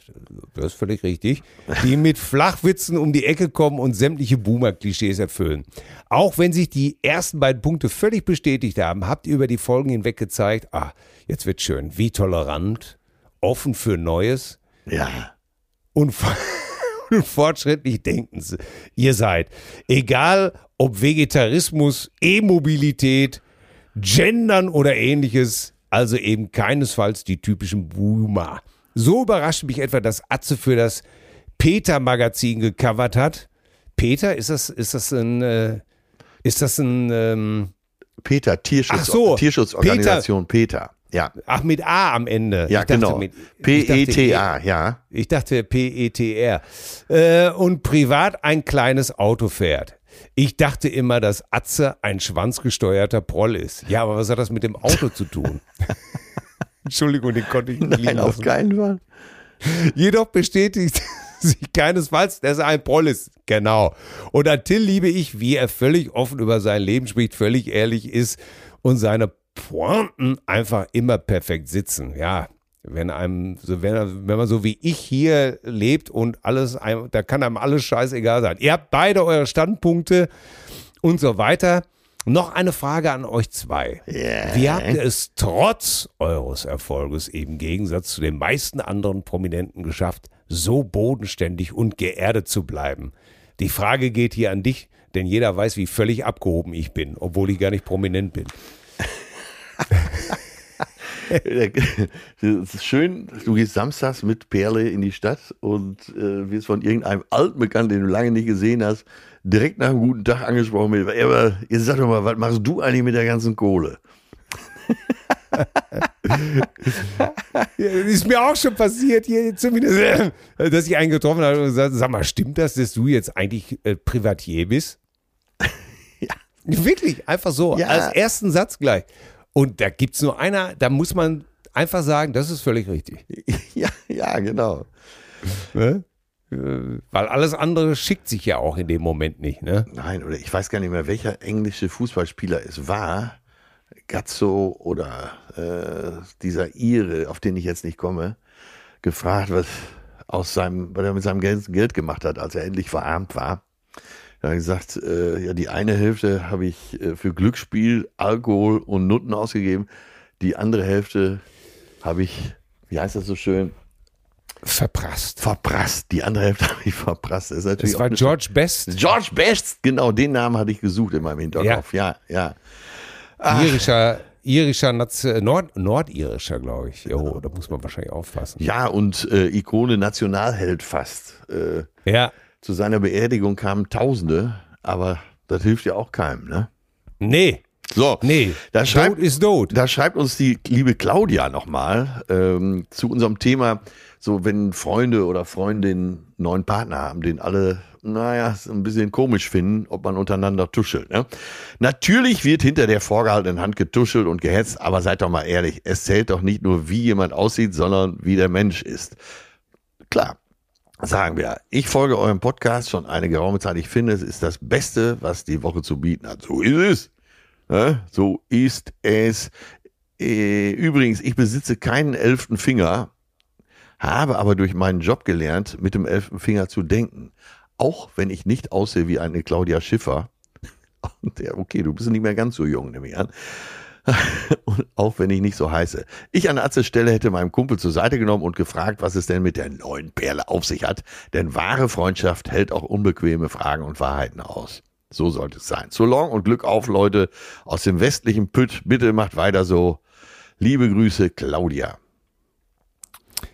Das ist völlig richtig. Die mit Flachwitzen um die Ecke kommen und sämtliche Boomer-Klischees erfüllen. Auch wenn sich die ersten beiden Punkte völlig bestätigt haben, habt ihr über die Folgen hinweg gezeigt, ah, jetzt wird schön, wie tolerant, offen für Neues Ja. und, for- [laughs] und fortschrittlich denken Sie- ihr seid. Egal ob Vegetarismus, E-Mobilität, Gendern oder ähnliches, also eben keinesfalls die typischen Boomer. So überrascht mich etwa, dass Atze für das Peter-Magazin gecovert hat. Peter, ist das, ist das ein, äh, ist das ein, ähm, Peter, Tierschutz, Ach so, Tierschutzorganisation Peter. Ja. ach, mit A am Ende. Ja, genau. P-E-T-A, ja. Ich dachte P-E-T-R. Äh, und privat ein kleines Auto fährt. Ich dachte immer, dass Atze ein schwanzgesteuerter Proll ist. Ja, aber was hat das mit dem Auto zu tun? [laughs] Entschuldigung, den konnte ich nicht Nein, auf keinen Fall. Jedoch bestätigt [laughs] sich keinesfalls, dass er ein Proll ist. Genau. Und an Till liebe ich, wie er völlig offen über sein Leben spricht, völlig ehrlich ist und seine Pointen einfach immer perfekt sitzen. Ja, wenn einem, wenn, wenn man so wie ich hier lebt und alles, einem, da kann einem alles scheißegal sein. Ihr habt beide eure Standpunkte und so weiter. Noch eine Frage an euch zwei. Ja. Wie habt ihr es trotz eures Erfolges im Gegensatz zu den meisten anderen Prominenten geschafft, so bodenständig und geerdet zu bleiben? Die Frage geht hier an dich, denn jeder weiß, wie völlig abgehoben ich bin, obwohl ich gar nicht prominent bin. [laughs] Es ist schön, du gehst samstags mit Perle in die Stadt und äh, wirst von irgendeinem alten Bekannten, den du lange nicht gesehen hast, direkt nach einem guten Tag angesprochen mit, "Ey, aber jetzt sag doch mal, was machst du eigentlich mit der ganzen Kohle? [laughs] Ja, ist mir auch schon passiert, hier zumindest, äh, dass ich einen getroffen habe und gesagt, sag mal, stimmt das, dass du jetzt eigentlich äh, Privatier bist? [laughs] Ja. Wirklich, einfach so, Ja. als ersten Satz gleich. Und da gibt es nur einer, da muss man einfach sagen, das ist völlig richtig. [laughs] ja, ja, genau. Ne? Weil alles andere schickt sich ja auch in dem Moment nicht. Ne? Nein, oder ich weiß gar nicht mehr, welcher englische Fußballspieler es war. Gazzo oder äh, dieser Ire, auf den ich jetzt nicht komme, gefragt, was aus seinem, was er mit seinem ganzen Geld gemacht hat, als er endlich verarmt war. Hat gesagt, äh, ja, die eine Hälfte habe ich äh, für Glücksspiel, Alkohol und Nutten ausgegeben. Die andere Hälfte habe ich, wie heißt das so schön, Verprasst. verprasst. Die andere Hälfte habe ich verprasst. Das ist natürlich Das war George Best, George Best, genau, den Namen hatte ich gesucht in meinem Hinterkopf. Ja, ja. irischer, irischer Nation, Nord, nordirischer, glaube ich. Jo, da muss man wahrscheinlich aufpassen. Ja, und äh, Ikone Nationalheld fast. Äh, Ja. Zu seiner Beerdigung kamen Tausende, aber das hilft ja auch keinem, ne? Nee, So, nee. Da schreibt, ist tot. da schreibt uns die liebe Claudia nochmal ähm, zu unserem Thema, so wenn Freunde oder Freundinnen einen neuen Partner haben, den alle, naja, ein bisschen komisch finden, ob man untereinander tuschelt. Ne? Natürlich wird hinter der vorgehaltenen Hand getuschelt und gehetzt, aber seid doch mal ehrlich, es zählt doch nicht nur, wie jemand aussieht, sondern wie der Mensch ist. Klar, sagen wir, ich folge eurem Podcast schon eine geraume Zeit. Ich finde, es ist das Beste, was die Woche zu bieten hat. So ist es. Ne? So ist es. Äh, Übrigens, ich besitze keinen elften Finger, habe aber durch meinen Job gelernt, mit dem elften Finger zu denken. Auch wenn ich nicht aussehe wie eine Claudia Schiffer. [laughs] Okay, du bist nicht mehr ganz so jung, nehme ich an. [laughs] Und auch wenn ich nicht so heiße. Ich an Atzes Stelle hätte meinem Kumpel zur Seite genommen und gefragt, was es denn mit der neuen Perle auf sich hat. Denn wahre Freundschaft hält auch unbequeme Fragen und Wahrheiten aus. So sollte es sein. So long und Glück auf, Leute aus dem westlichen Pütt. Bitte macht weiter so. Liebe Grüße, Claudia.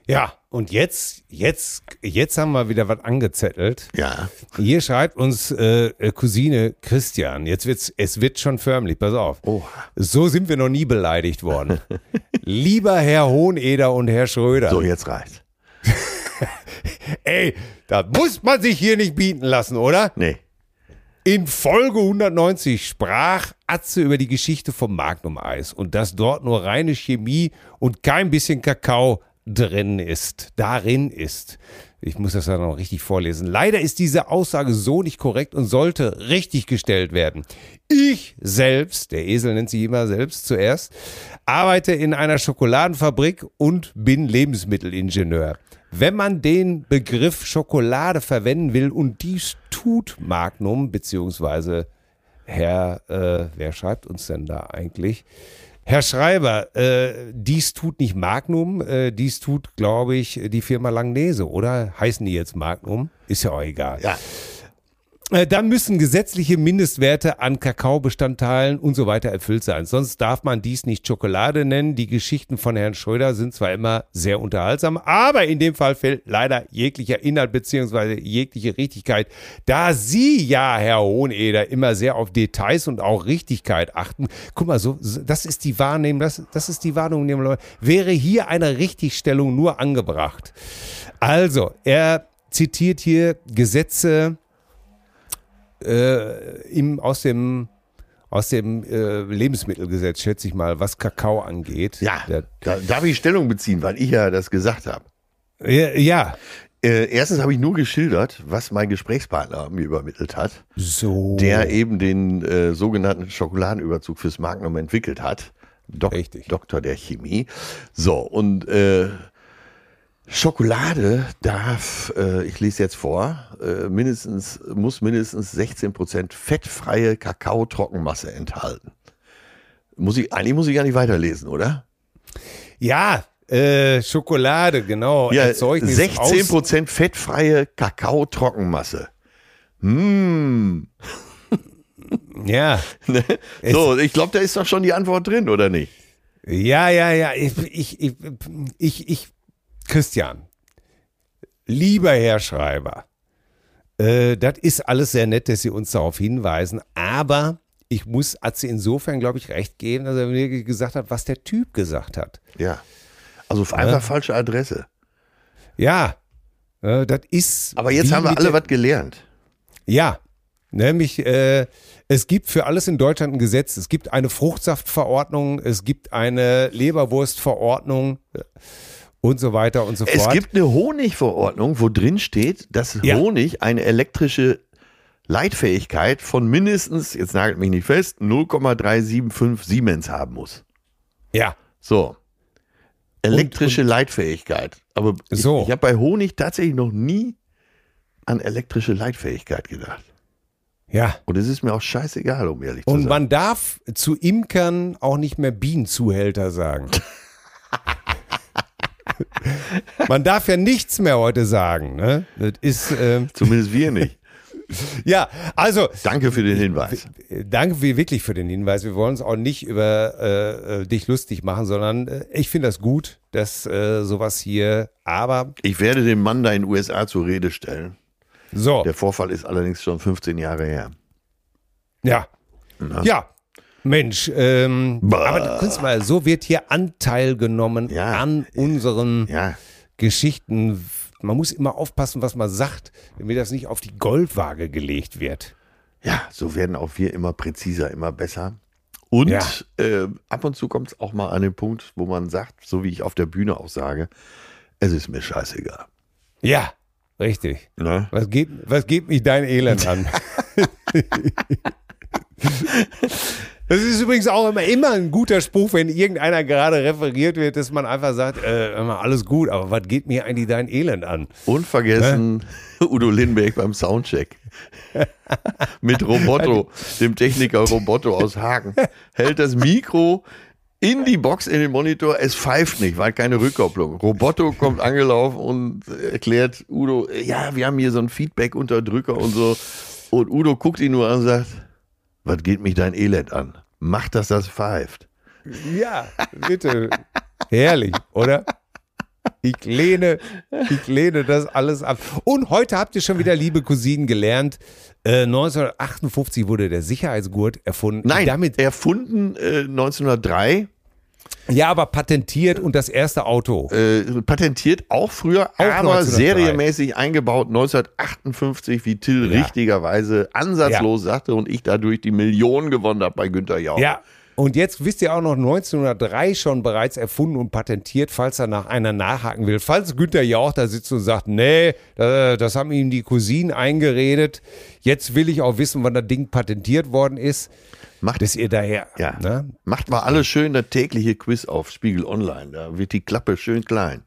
Ja, und jetzt, jetzt, jetzt haben wir wieder was angezettelt. Ja, Hier schreibt uns äh, Cousine Christian. Jetzt wird's, es wird schon förmlich, pass auf. Oh. So sind wir noch nie beleidigt worden. [laughs] Lieber Herr Hoheneder und Herr Schröder. so jetzt reicht. [laughs] Ey, da muss man sich hier nicht bieten lassen, oder? Nee. In Folge 190 sprach Atze über die Geschichte vom Magnum-Eis und dass dort nur reine Chemie und kein bisschen Kakao drin ist, darin ist. Ich muss das dann noch richtig vorlesen. Leider ist diese Aussage so nicht korrekt und sollte richtig gestellt werden. Ich selbst, der Esel nennt sich immer selbst zuerst, arbeite in einer Schokoladenfabrik und bin Lebensmittelingenieur. Wenn man den Begriff Schokolade verwenden will und dies tut Magnum, beziehungsweise Herr, äh, wer schreibt uns denn da eigentlich? Herr Schreiber, äh, dies tut nicht Magnum, äh, dies tut, glaube ich, die Firma Langnese, oder? Heißen die jetzt Magnum? Ist ja auch egal. Ja. Äh, Dann müssen gesetzliche Mindestwerte an Kakaobestandteilen und so weiter erfüllt sein. Sonst darf man dies nicht Schokolade nennen. Die Geschichten von Herrn Schröder sind zwar immer sehr unterhaltsam, aber in dem Fall fehlt leider jeglicher Inhalt beziehungsweise jegliche Richtigkeit. Da Sie ja, Herr Hoheneder, immer sehr auf Details und auch Richtigkeit achten. Guck mal, so, das ist die Wahrnehmung, das, das ist die Leute. Wäre hier eine Richtigstellung nur angebracht. Also, er zitiert hier Gesetze äh, im, aus dem, aus dem äh, Lebensmittelgesetz, schätze ich mal, was Kakao angeht. Ja, Der, da darf ich Stellung beziehen, weil ich ja das gesagt habe. ja, ja. Äh, erstens habe ich nur geschildert, was mein Gesprächspartner mir übermittelt hat, So. der eben den äh, sogenannten Schokoladenüberzug fürs Magnum entwickelt hat. Dok Richtig. Doktor der Chemie. So, und äh, Schokolade darf, äh, ich lese jetzt vor, äh, mindestens, muss mindestens 16% fettfreie Kakaotrockenmasse enthalten. Muss ich, eigentlich muss ich gar nicht weiterlesen, oder? Ja, äh, Schokolade, genau. Ja, Erzeugnis 16 aus- Prozent fettfreie Kakao-Trockenmasse. Hm. Ja, [laughs] Ne? So, ich glaube, da ist doch schon die Antwort drin, oder nicht? ja, ja, ja. Ich, ich, ich, ich Christian, lieber Herr Schreiber, äh, das ist alles sehr nett, dass Sie uns darauf hinweisen, aber ich muss Atze insofern, glaube ich, recht geben, dass er mir gesagt hat, was der Typ gesagt hat. Ja. Also einfach falsche Adresse. Ja, äh, das ist. Aber jetzt haben wir alle was gelernt. Ja, nämlich äh, es gibt für alles in Deutschland ein Gesetz. Es gibt eine Fruchtsaftverordnung, es gibt eine Leberwurstverordnung äh, und so weiter und so Es fort. gibt eine Honigverordnung, wo drin steht, dass Ja. Honig eine elektrische Leitfähigkeit von mindestens, jetzt nagelt mich nicht fest, 0,375 Siemens haben muss. ja, So. Elektrische Leitfähigkeit. Aber So. ich, ich habe bei Honig tatsächlich noch nie an elektrische Leitfähigkeit gedacht. ja. Und es ist mir auch scheißegal, um ehrlich zu Und sein. man darf zu Imkern auch nicht mehr Bienenzuhälter sagen. [laughs] [laughs] man darf ja nichts mehr heute sagen. Ne? Das ist ähm, Zumindest wir nicht. [laughs] ja, also Danke für den Hinweis. Danke wir wirklich für den Hinweis. Wir wollen uns auch nicht über äh, äh, dich lustig machen, sondern äh, ich finde das gut, dass äh, sowas hier. Aber Ich werde den Mann da in den USA zur Rede stellen. so, Der Vorfall ist allerdings schon 15 Jahre her. ja, ja, Mensch. Ähm, aber du kannst mal, so wird hier Anteil genommen Ja. an unseren Ja, Geschichten. Man muss immer aufpassen, was man sagt, damit das nicht auf die Goldwaage gelegt wird. ja, so werden auch wir immer präziser, immer besser. Und Ja. äh, ab und zu kommt es auch mal an den Punkt, wo man sagt, so wie ich auf der Bühne auch sage, es ist mir scheißegal. Ja, richtig. Ne? Was geht, was geht mich dein Elend an? [laughs] [laughs] Das ist übrigens auch immer, immer ein guter Spruch, wenn irgendeiner gerade referiert wird, dass man einfach sagt, äh, alles gut, aber was geht mir eigentlich dein Elend an? Unvergessen [laughs] Udo Lindbergh beim Soundcheck. [laughs] Mit Roboto, dem Techniker Roboto aus Hagen. Hält das Mikro in die Box, in den Monitor. Es pfeift nicht, weil keine Rückkopplung. Roboto kommt angelaufen und erklärt Udo, ja, wir haben hier so einen Feedback-Unterdrücker und so. Und Udo guckt ihn nur an und sagt, was geht mich dein Elend an? Mach, dass das pfeift. Ja, bitte. [laughs] Herrlich, oder? Ich lehne, ich lehne das alles ab. Und heute habt ihr schon wieder, liebe Cousinen, gelernt, äh, 1958 wurde der Sicherheitsgurt erfunden. Nein, Damit, erfunden äh, 1903. ja, aber patentiert und das erste Auto. äh, patentiert auch früher, aber 1903. serienmäßig eingebaut 1958, wie Till Ja. richtigerweise ansatzlos sagte und ich dadurch die Millionen gewonnen habe bei Günther Jauch. Ja. Und jetzt wisst ihr auch noch 1903 schon bereits erfunden und patentiert, falls er nach einer nachhaken will. Falls Günther Jauch da sitzt und sagt, nee, das haben ihm die Cousinen eingeredet. Jetzt will ich auch wissen, wann das Ding patentiert worden ist. Macht, Dass ihr daher, ja. ne? Macht mal alles schön das tägliche Quiz auf Spiegel Online. Da wird die Klappe schön klein.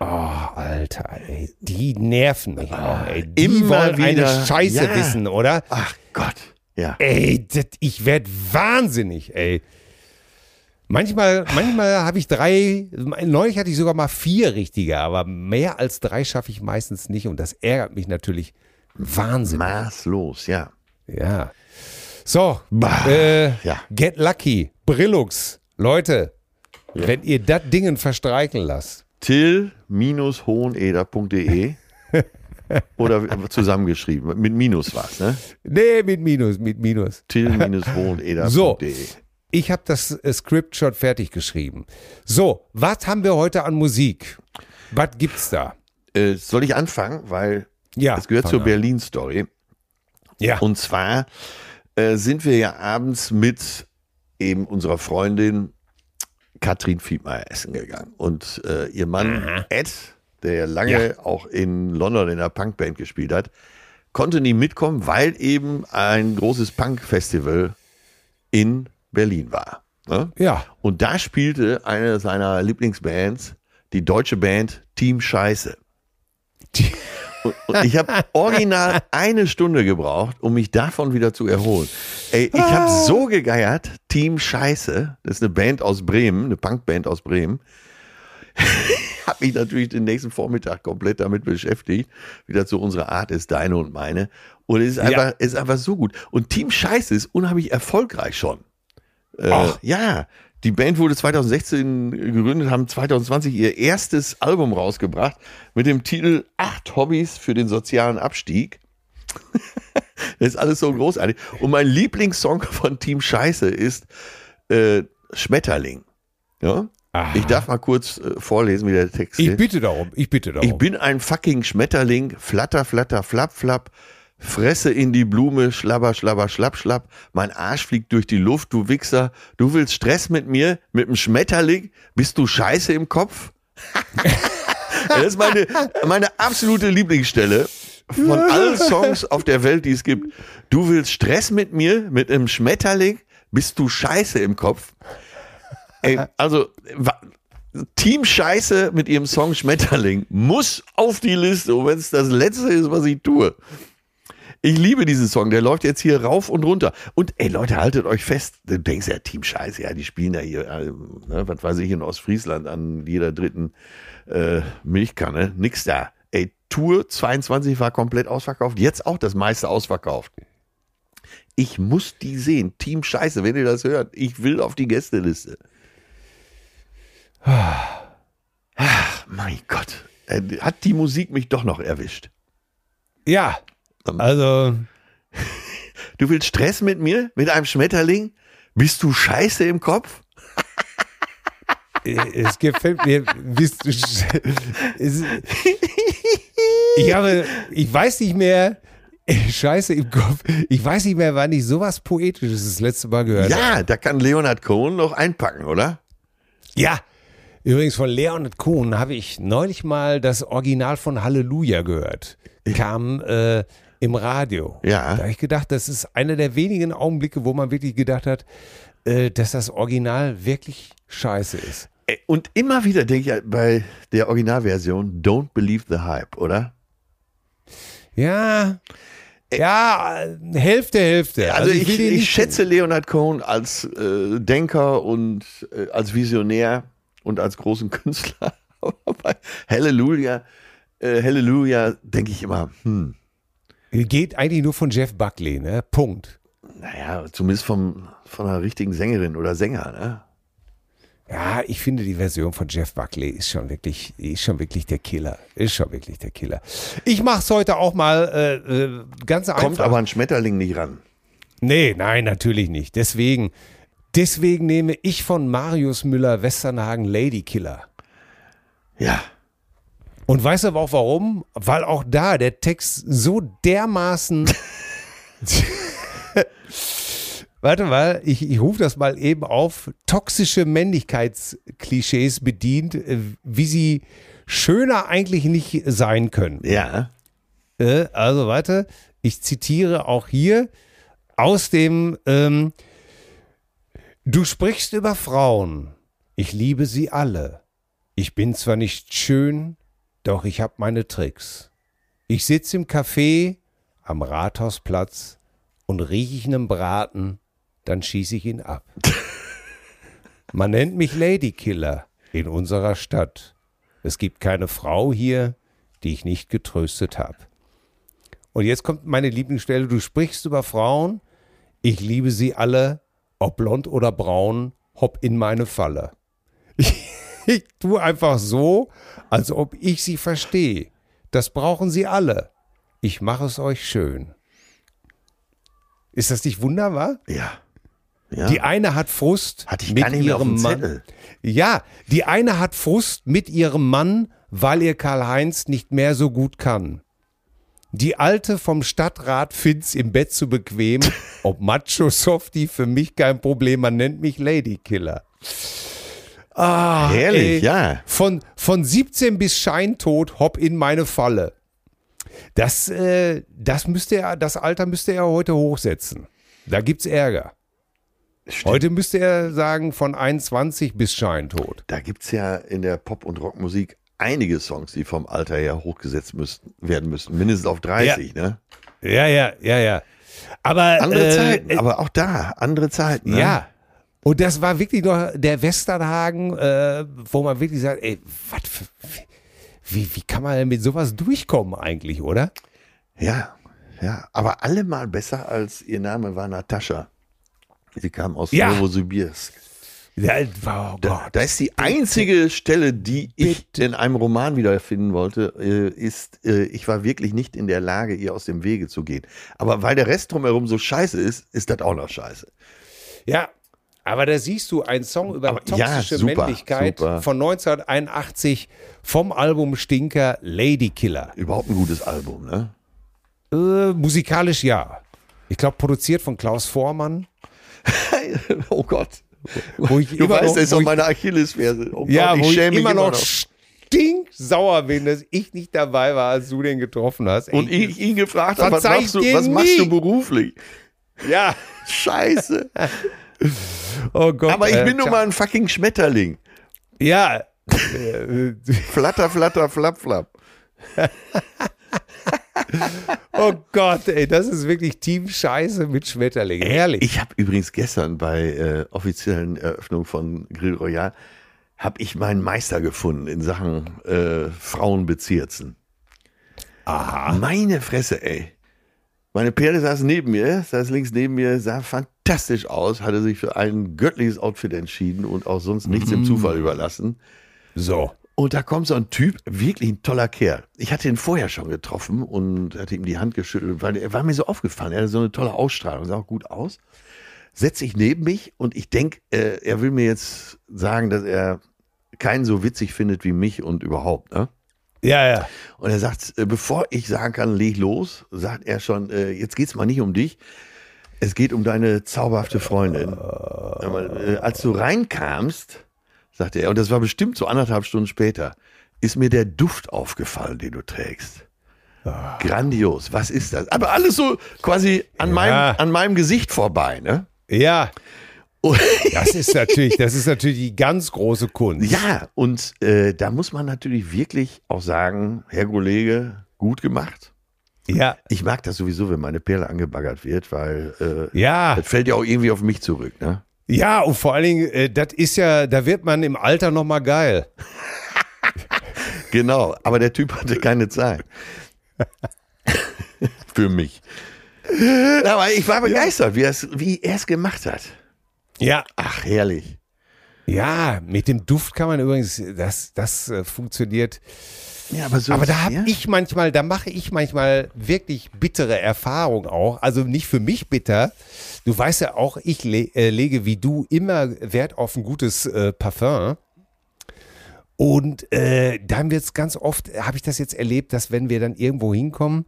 Oh, Alter, ey, die nerven mich auch, ey. Die Immer wollen wieder. eine Scheiße Ja. wissen, oder? Ach Gott. Ja. Ey, das, ich werd wahnsinnig, ey. Manchmal, manchmal habe ich drei, neulich hatte ich sogar mal vier richtige, aber mehr als drei schaffe ich meistens nicht und das ärgert mich natürlich wahnsinnig. Maßlos, ja. Ja. So, äh, ja. get lucky, Brillux, Leute, wenn ihr das Dingen verstreichen lasst, till-hoheneder.de [laughs] oder zusammengeschrieben. Mit Minus war's, ne? nee, mit Minus, mit Minus. till-hoheneder.de. [laughs] So, ich habe das äh, Skript schon fertig geschrieben. So, was haben wir heute an Musik? Was gibt's da? Äh, soll ich anfangen? Weil Ja, es gehört zur. Berlin-Story. Ja. Und zwar äh, sind wir ja abends mit eben unserer Freundin Katrin Fiedmeier essen gegangen. Und äh, ihr Mann Ed, der ja lange auch in London in einer Punkband gespielt hat, konnte nie mitkommen, weil eben ein großes Punk-Festival in Berlin war. Ne? Ja. Und da spielte eine seiner Lieblingsbands, die deutsche Band Team Scheiße. Und, ich habe original eine Stunde gebraucht, um mich davon wieder zu erholen. Ey, ich habe so gegeiert, Team Scheiße, das ist eine Band aus Bremen, eine Punkband aus Bremen. [laughs] habe mich natürlich den nächsten Vormittag komplett damit beschäftigt, wieder zu unserer Art ist deine und meine. Und es ist einfach, es ist einfach so gut. Und Team Scheiße ist unheimlich erfolgreich schon. Äh, Ach. ja, die Band wurde 2016 gegründet, haben 2020 ihr erstes Album rausgebracht mit dem Titel Acht Hobbys für den sozialen Abstieg. das [laughs] ist alles so großartig. Und mein Lieblingssong von Team Scheiße ist äh, Schmetterling. Ja? Ich darf mal kurz äh, vorlesen, wie der Text Ich ist. bitte darum, ich bitte darum. Ich bin ein fucking Schmetterling, flatter, flatter, flapp, flapp, fresse in die Blume, schlabber, schlabber, schlapp, schlapp, mein Arsch fliegt durch die Luft, du Wichser, du willst Stress mit mir, mit dem Schmetterling, bist du scheiße im Kopf? [laughs] das ist meine, meine absolute Lieblingsstelle von allen Songs auf der Welt, die es gibt. Du willst Stress mit mir, mit einem Schmetterling, bist du scheiße im Kopf? Ey, also, Team Scheiße mit ihrem Song Schmetterling muss auf die Liste, wenn es das letzte ist, was ich tue. Ich liebe diesen Song, der läuft jetzt hier rauf und runter. Und ey Leute, haltet euch fest. Du denkst ja, Team Scheiße, ja, die spielen ja hier, äh, ne, was weiß ich, in Ostfriesland an jeder dritten äh, Milchkanne. Nix da. Ey, Tour 22 war komplett ausverkauft, jetzt auch das meiste ausverkauft. Ich muss die sehen. Team Scheiße, wenn ihr das hört, ich will auf die Gästeliste. Ach, mein Gott. Äh, Hat die Musik mich doch noch erwischt. ja, also [laughs] Du willst Stress mit mir? Mit einem Schmetterling? Bist du scheiße im Kopf? äh, es gefällt mir. Bist du, ich habe, ich weiß nicht mehr. [laughs] Scheiße im Kopf. Ich weiß nicht mehr, wann ich sowas Poetisches das letzte Mal gehört habe. Ja, da kann Leonard Cohen noch einpacken, oder? Ja. Übrigens von Leonard Cohen habe ich neulich mal das Original von Halleluja gehört. Kam äh, im Radio. Ja. Da habe ich gedacht, das ist einer der wenigen Augenblicke, wo man wirklich gedacht hat, äh, dass das Original wirklich scheiße ist. Und immer wieder denke ich bei der Originalversion, don't believe the hype, oder? Ja. Ja, Hälfte, Hälfte. Also, ich, will dir ich nicht- schätze Leonard Cohen als äh, Denker und äh, als Visionär und als großen [laughs] Künstler. Aber bei Halleluja, äh, Halleluja denke ich immer, hm, Geht eigentlich nur von Jeff Buckley, ne? Punkt. naja, zumindest vom, von einer richtigen Sängerin oder Sänger, ne? Ja, ich finde die Version von Jeff Buckley ist schon wirklich, ist schon wirklich der Killer. Ist schon wirklich der Killer. Ich mach's heute auch mal äh, äh, ganz einfach. Kommt aber ein Schmetterling nicht ran. Nee, nein, natürlich nicht. Deswegen, deswegen nehme ich von Marius Müller Westernhagen Lady Killer. Ja. Und weißt du aber auch warum? Weil auch da der Text so dermaßen. [laughs] Warte mal, ich, ich rufe das mal eben auf. Toxische Männlichkeitsklischees bedient, äh, wie sie schöner eigentlich nicht sein können. Ja. Äh, also warte, ich zitiere auch hier aus dem ähm, Du sprichst über Frauen. Ich liebe sie alle. Ich bin zwar nicht schön, doch ich habe meine Tricks. Ich sitze im Café am Rathausplatz und riech ich einen Braten, dann schieße ich ihn ab. [laughs] Man nennt mich Ladykiller in unserer Stadt. Es gibt keine Frau hier, die ich nicht getröstet habe. Und jetzt kommt meine Lieblingsstelle. Du sprichst über Frauen. Ich liebe sie alle, ob blond oder braun, hopp in meine Falle. [laughs] Ich, tue einfach so, als ob ich sie verstehe. Das brauchen sie alle. Ich mache es euch schön. Ist das nicht wunderbar? Ja. Ja. Die eine hat Frust Hatte ich mit ihrem Mann. Ja, die eine hat Frust mit ihrem Mann, weil ihr Karl-Heinz nicht mehr so gut kann. Die Alte vom Stadtrat find's im Bett zu bequem. [laughs] Ob Macho Softie für mich kein Problem, man nennt mich Ladykiller. Ah, Herrlich, ey. ja. Von, von 17 bis Scheintod, hopp in meine Falle. Das, äh, das müsste er, das Alter müsste er heute hochsetzen. Da gibt's Ärger. Heute müsste er sagen, von 21 bis Scheintod. Da gibt es ja in der Pop- und Rockmusik einige Songs, die vom Alter her hochgesetzt müssten, werden müssten. Mindestens auf 30, ne? Ja, ja, ja, ja. Aber Andere äh, Zeiten, aber auch da, andere Zeiten. Ne? Ja. Und das war wirklich noch der Westernhagen, äh, wo man wirklich sagt, ey, was für, wie, wie kann man denn mit sowas durchkommen eigentlich, oder? Ja, ja. Aber allemal besser als ihr Name war Natascha. Sie kam aus Ja. Novosibirsk. Ja, oh Da, da ist die einzige Stelle, die ich in einem Roman wiederfinden wollte, äh, ist, äh, ich war wirklich nicht in der Lage, ihr aus dem Wege zu gehen. Aber weil der Rest drumherum so scheiße ist, ist das auch noch scheiße. Ja, aber da siehst du einen Song über Aber ja, toxische super, Männlichkeit super. von 1981 vom Album Stinker Lady Killer. Überhaupt ein gutes Album, ne? Äh, musikalisch ja. Ich glaube, produziert von Klaus Vormann. [laughs] oh Gott. Wo ich Du immer weißt, noch, das ist doch ich- meine Achillesferse. Oh Ja, Gott, wo ich schäme mich immer noch, stinksauer bin, dass ich nicht dabei war, als du den getroffen hast. Und Ey, ich ihn gefragt habe, was, machst du, was machst du beruflich? Ja, Scheiße. [laughs] oh Gott. Aber ich äh, bin nur mal ein fucking Schmetterling. Ja. [laughs] Flatter, flatter, flapp, flapp. [laughs] oh Gott, ey, das ist wirklich Team Scheiße mit Schmetterling. Herrlich. Ich habe übrigens gestern bei äh, offiziellen Eröffnung von Grill Royal habe ich meinen Meister gefunden in Sachen äh, Frauenbezirzen. Aha. Meine Fresse, ey. Meine Perle saß neben mir, saß links neben mir, sah fantastisch aus, hatte sich für ein göttliches Outfit entschieden und auch sonst nichts dem Zufall überlassen. so. Und da kommt so ein Typ, wirklich ein toller Kerl. Ich hatte ihn vorher schon getroffen und hatte ihm die Hand geschüttelt, weil er war mir so aufgefallen. Er hatte so eine tolle Ausstrahlung, sah auch gut aus. Setzt sich neben mich und ich denke, äh, er will mir jetzt sagen, dass er keinen so witzig findet wie mich und überhaupt. Ne? Ja, ja. Und er sagt, äh, bevor ich sagen kann, leg los, sagt er schon, äh, jetzt geht's mal nicht um dich. Es geht um deine zauberhafte Freundin. Aber, äh, als du reinkamst, sagte er, und das war bestimmt so anderthalb Stunden später, ist mir der Duft aufgefallen, den du trägst. Grandios, was ist das? Aber alles so quasi an, Ja. meinem, an meinem Gesicht vorbei, ne? Ja, [laughs] das ist natürlich, das ist natürlich die ganz große Kunst. ja, und äh, da muss man natürlich wirklich auch sagen, Herr Kollege, gut gemacht. Ja, Ich mag das sowieso, wenn meine Perle angebaggert wird, weil äh, ja, das fällt ja auch irgendwie auf mich zurück. Ne? ja, und vor allen Dingen, äh, das ist ja, da wird man im Alter nochmal geil. [laughs] Genau, aber der Typ hatte keine Zeit. [laughs] Für mich. Aber ich war begeistert, er's- wie er es gemacht hat. Ja, Ach, herrlich. ja, mit dem Duft kann man übrigens, das, das äh, funktioniert. Ja, aber so Aber da habe ja? ich manchmal, da mache ich manchmal wirklich bittere Erfahrungen auch. Also nicht für mich bitter. Du weißt ja auch, ich le äh, lege wie du immer Wert auf ein gutes äh, Parfum. Und äh, dann wird es ganz oft, habe ich das jetzt erlebt, dass wenn wir dann irgendwo hinkommen,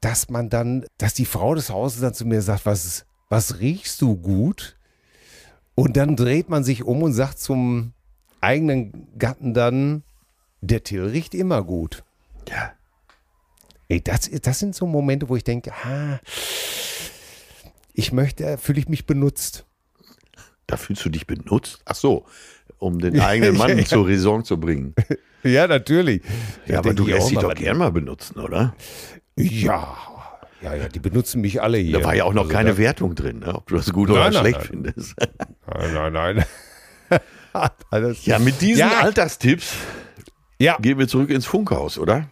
dass man dann, dass die Frau des Hauses dann zu mir sagt, was, was riechst du gut? Und dann dreht man sich um und sagt zum eigenen Gatten dann, der Till riecht immer gut. Ja. Ey, das, das sind so Momente, wo ich denke, ah, ich möchte, fühle ich mich benutzt. Da fühlst du dich benutzt? Ach so, um den [laughs] eigenen Mann ja. zur Raison zu bringen. [laughs] Ja, natürlich. Ja, aber denke du lässt dich doch was- gern mal benutzen, oder? Ja, ja, ja, die benutzen mich alle hier. Da war ja auch noch Also keine Wertung drin, ne? ob du das gut Nein, oder nein, schlecht nein. findest. Nein, nein, nein. [laughs] Alles- Ja, mit diesen Ja. Alltagstipps ja, gehen wir zurück ins Funkhaus, oder?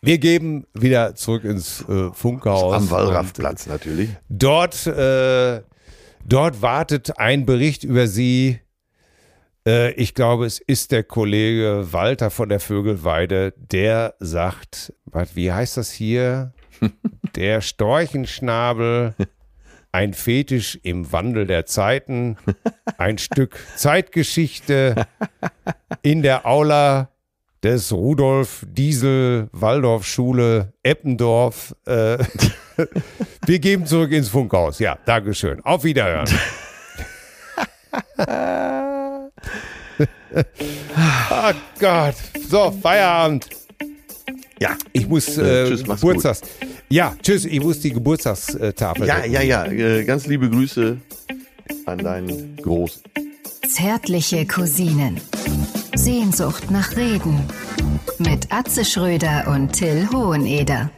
wir geben wieder zurück ins äh, Funkhaus. Am Wallraffplatz natürlich. Dort, äh, dort wartet ein Bericht über Sie. Äh, ich glaube, es ist der Kollege Walter von der Vögelweide, der sagt, wie heißt das hier? Der Storchenschnabel, ein Fetisch im Wandel der Zeiten, ein Stück Zeitgeschichte in der Aula des Rudolf Diesel Waldorf Schule Eppendorf. Äh, [laughs] wir geben zurück ins Funkhaus. Ja, Dankeschön. Auf Wiederhören. oh [laughs] Gott. So, Feierabend. Ja. Ich muss Äh, äh, tschüss, mach's Geburtstags. Ja, tschüss. Ich muss die Geburtstagstafel. Ja, ja, ja. Äh, ganz liebe Grüße an deinen Großen. Zärtliche Cousinen. Sehnsucht nach Reden. Mit Atze Schröder und Till Hoheneder.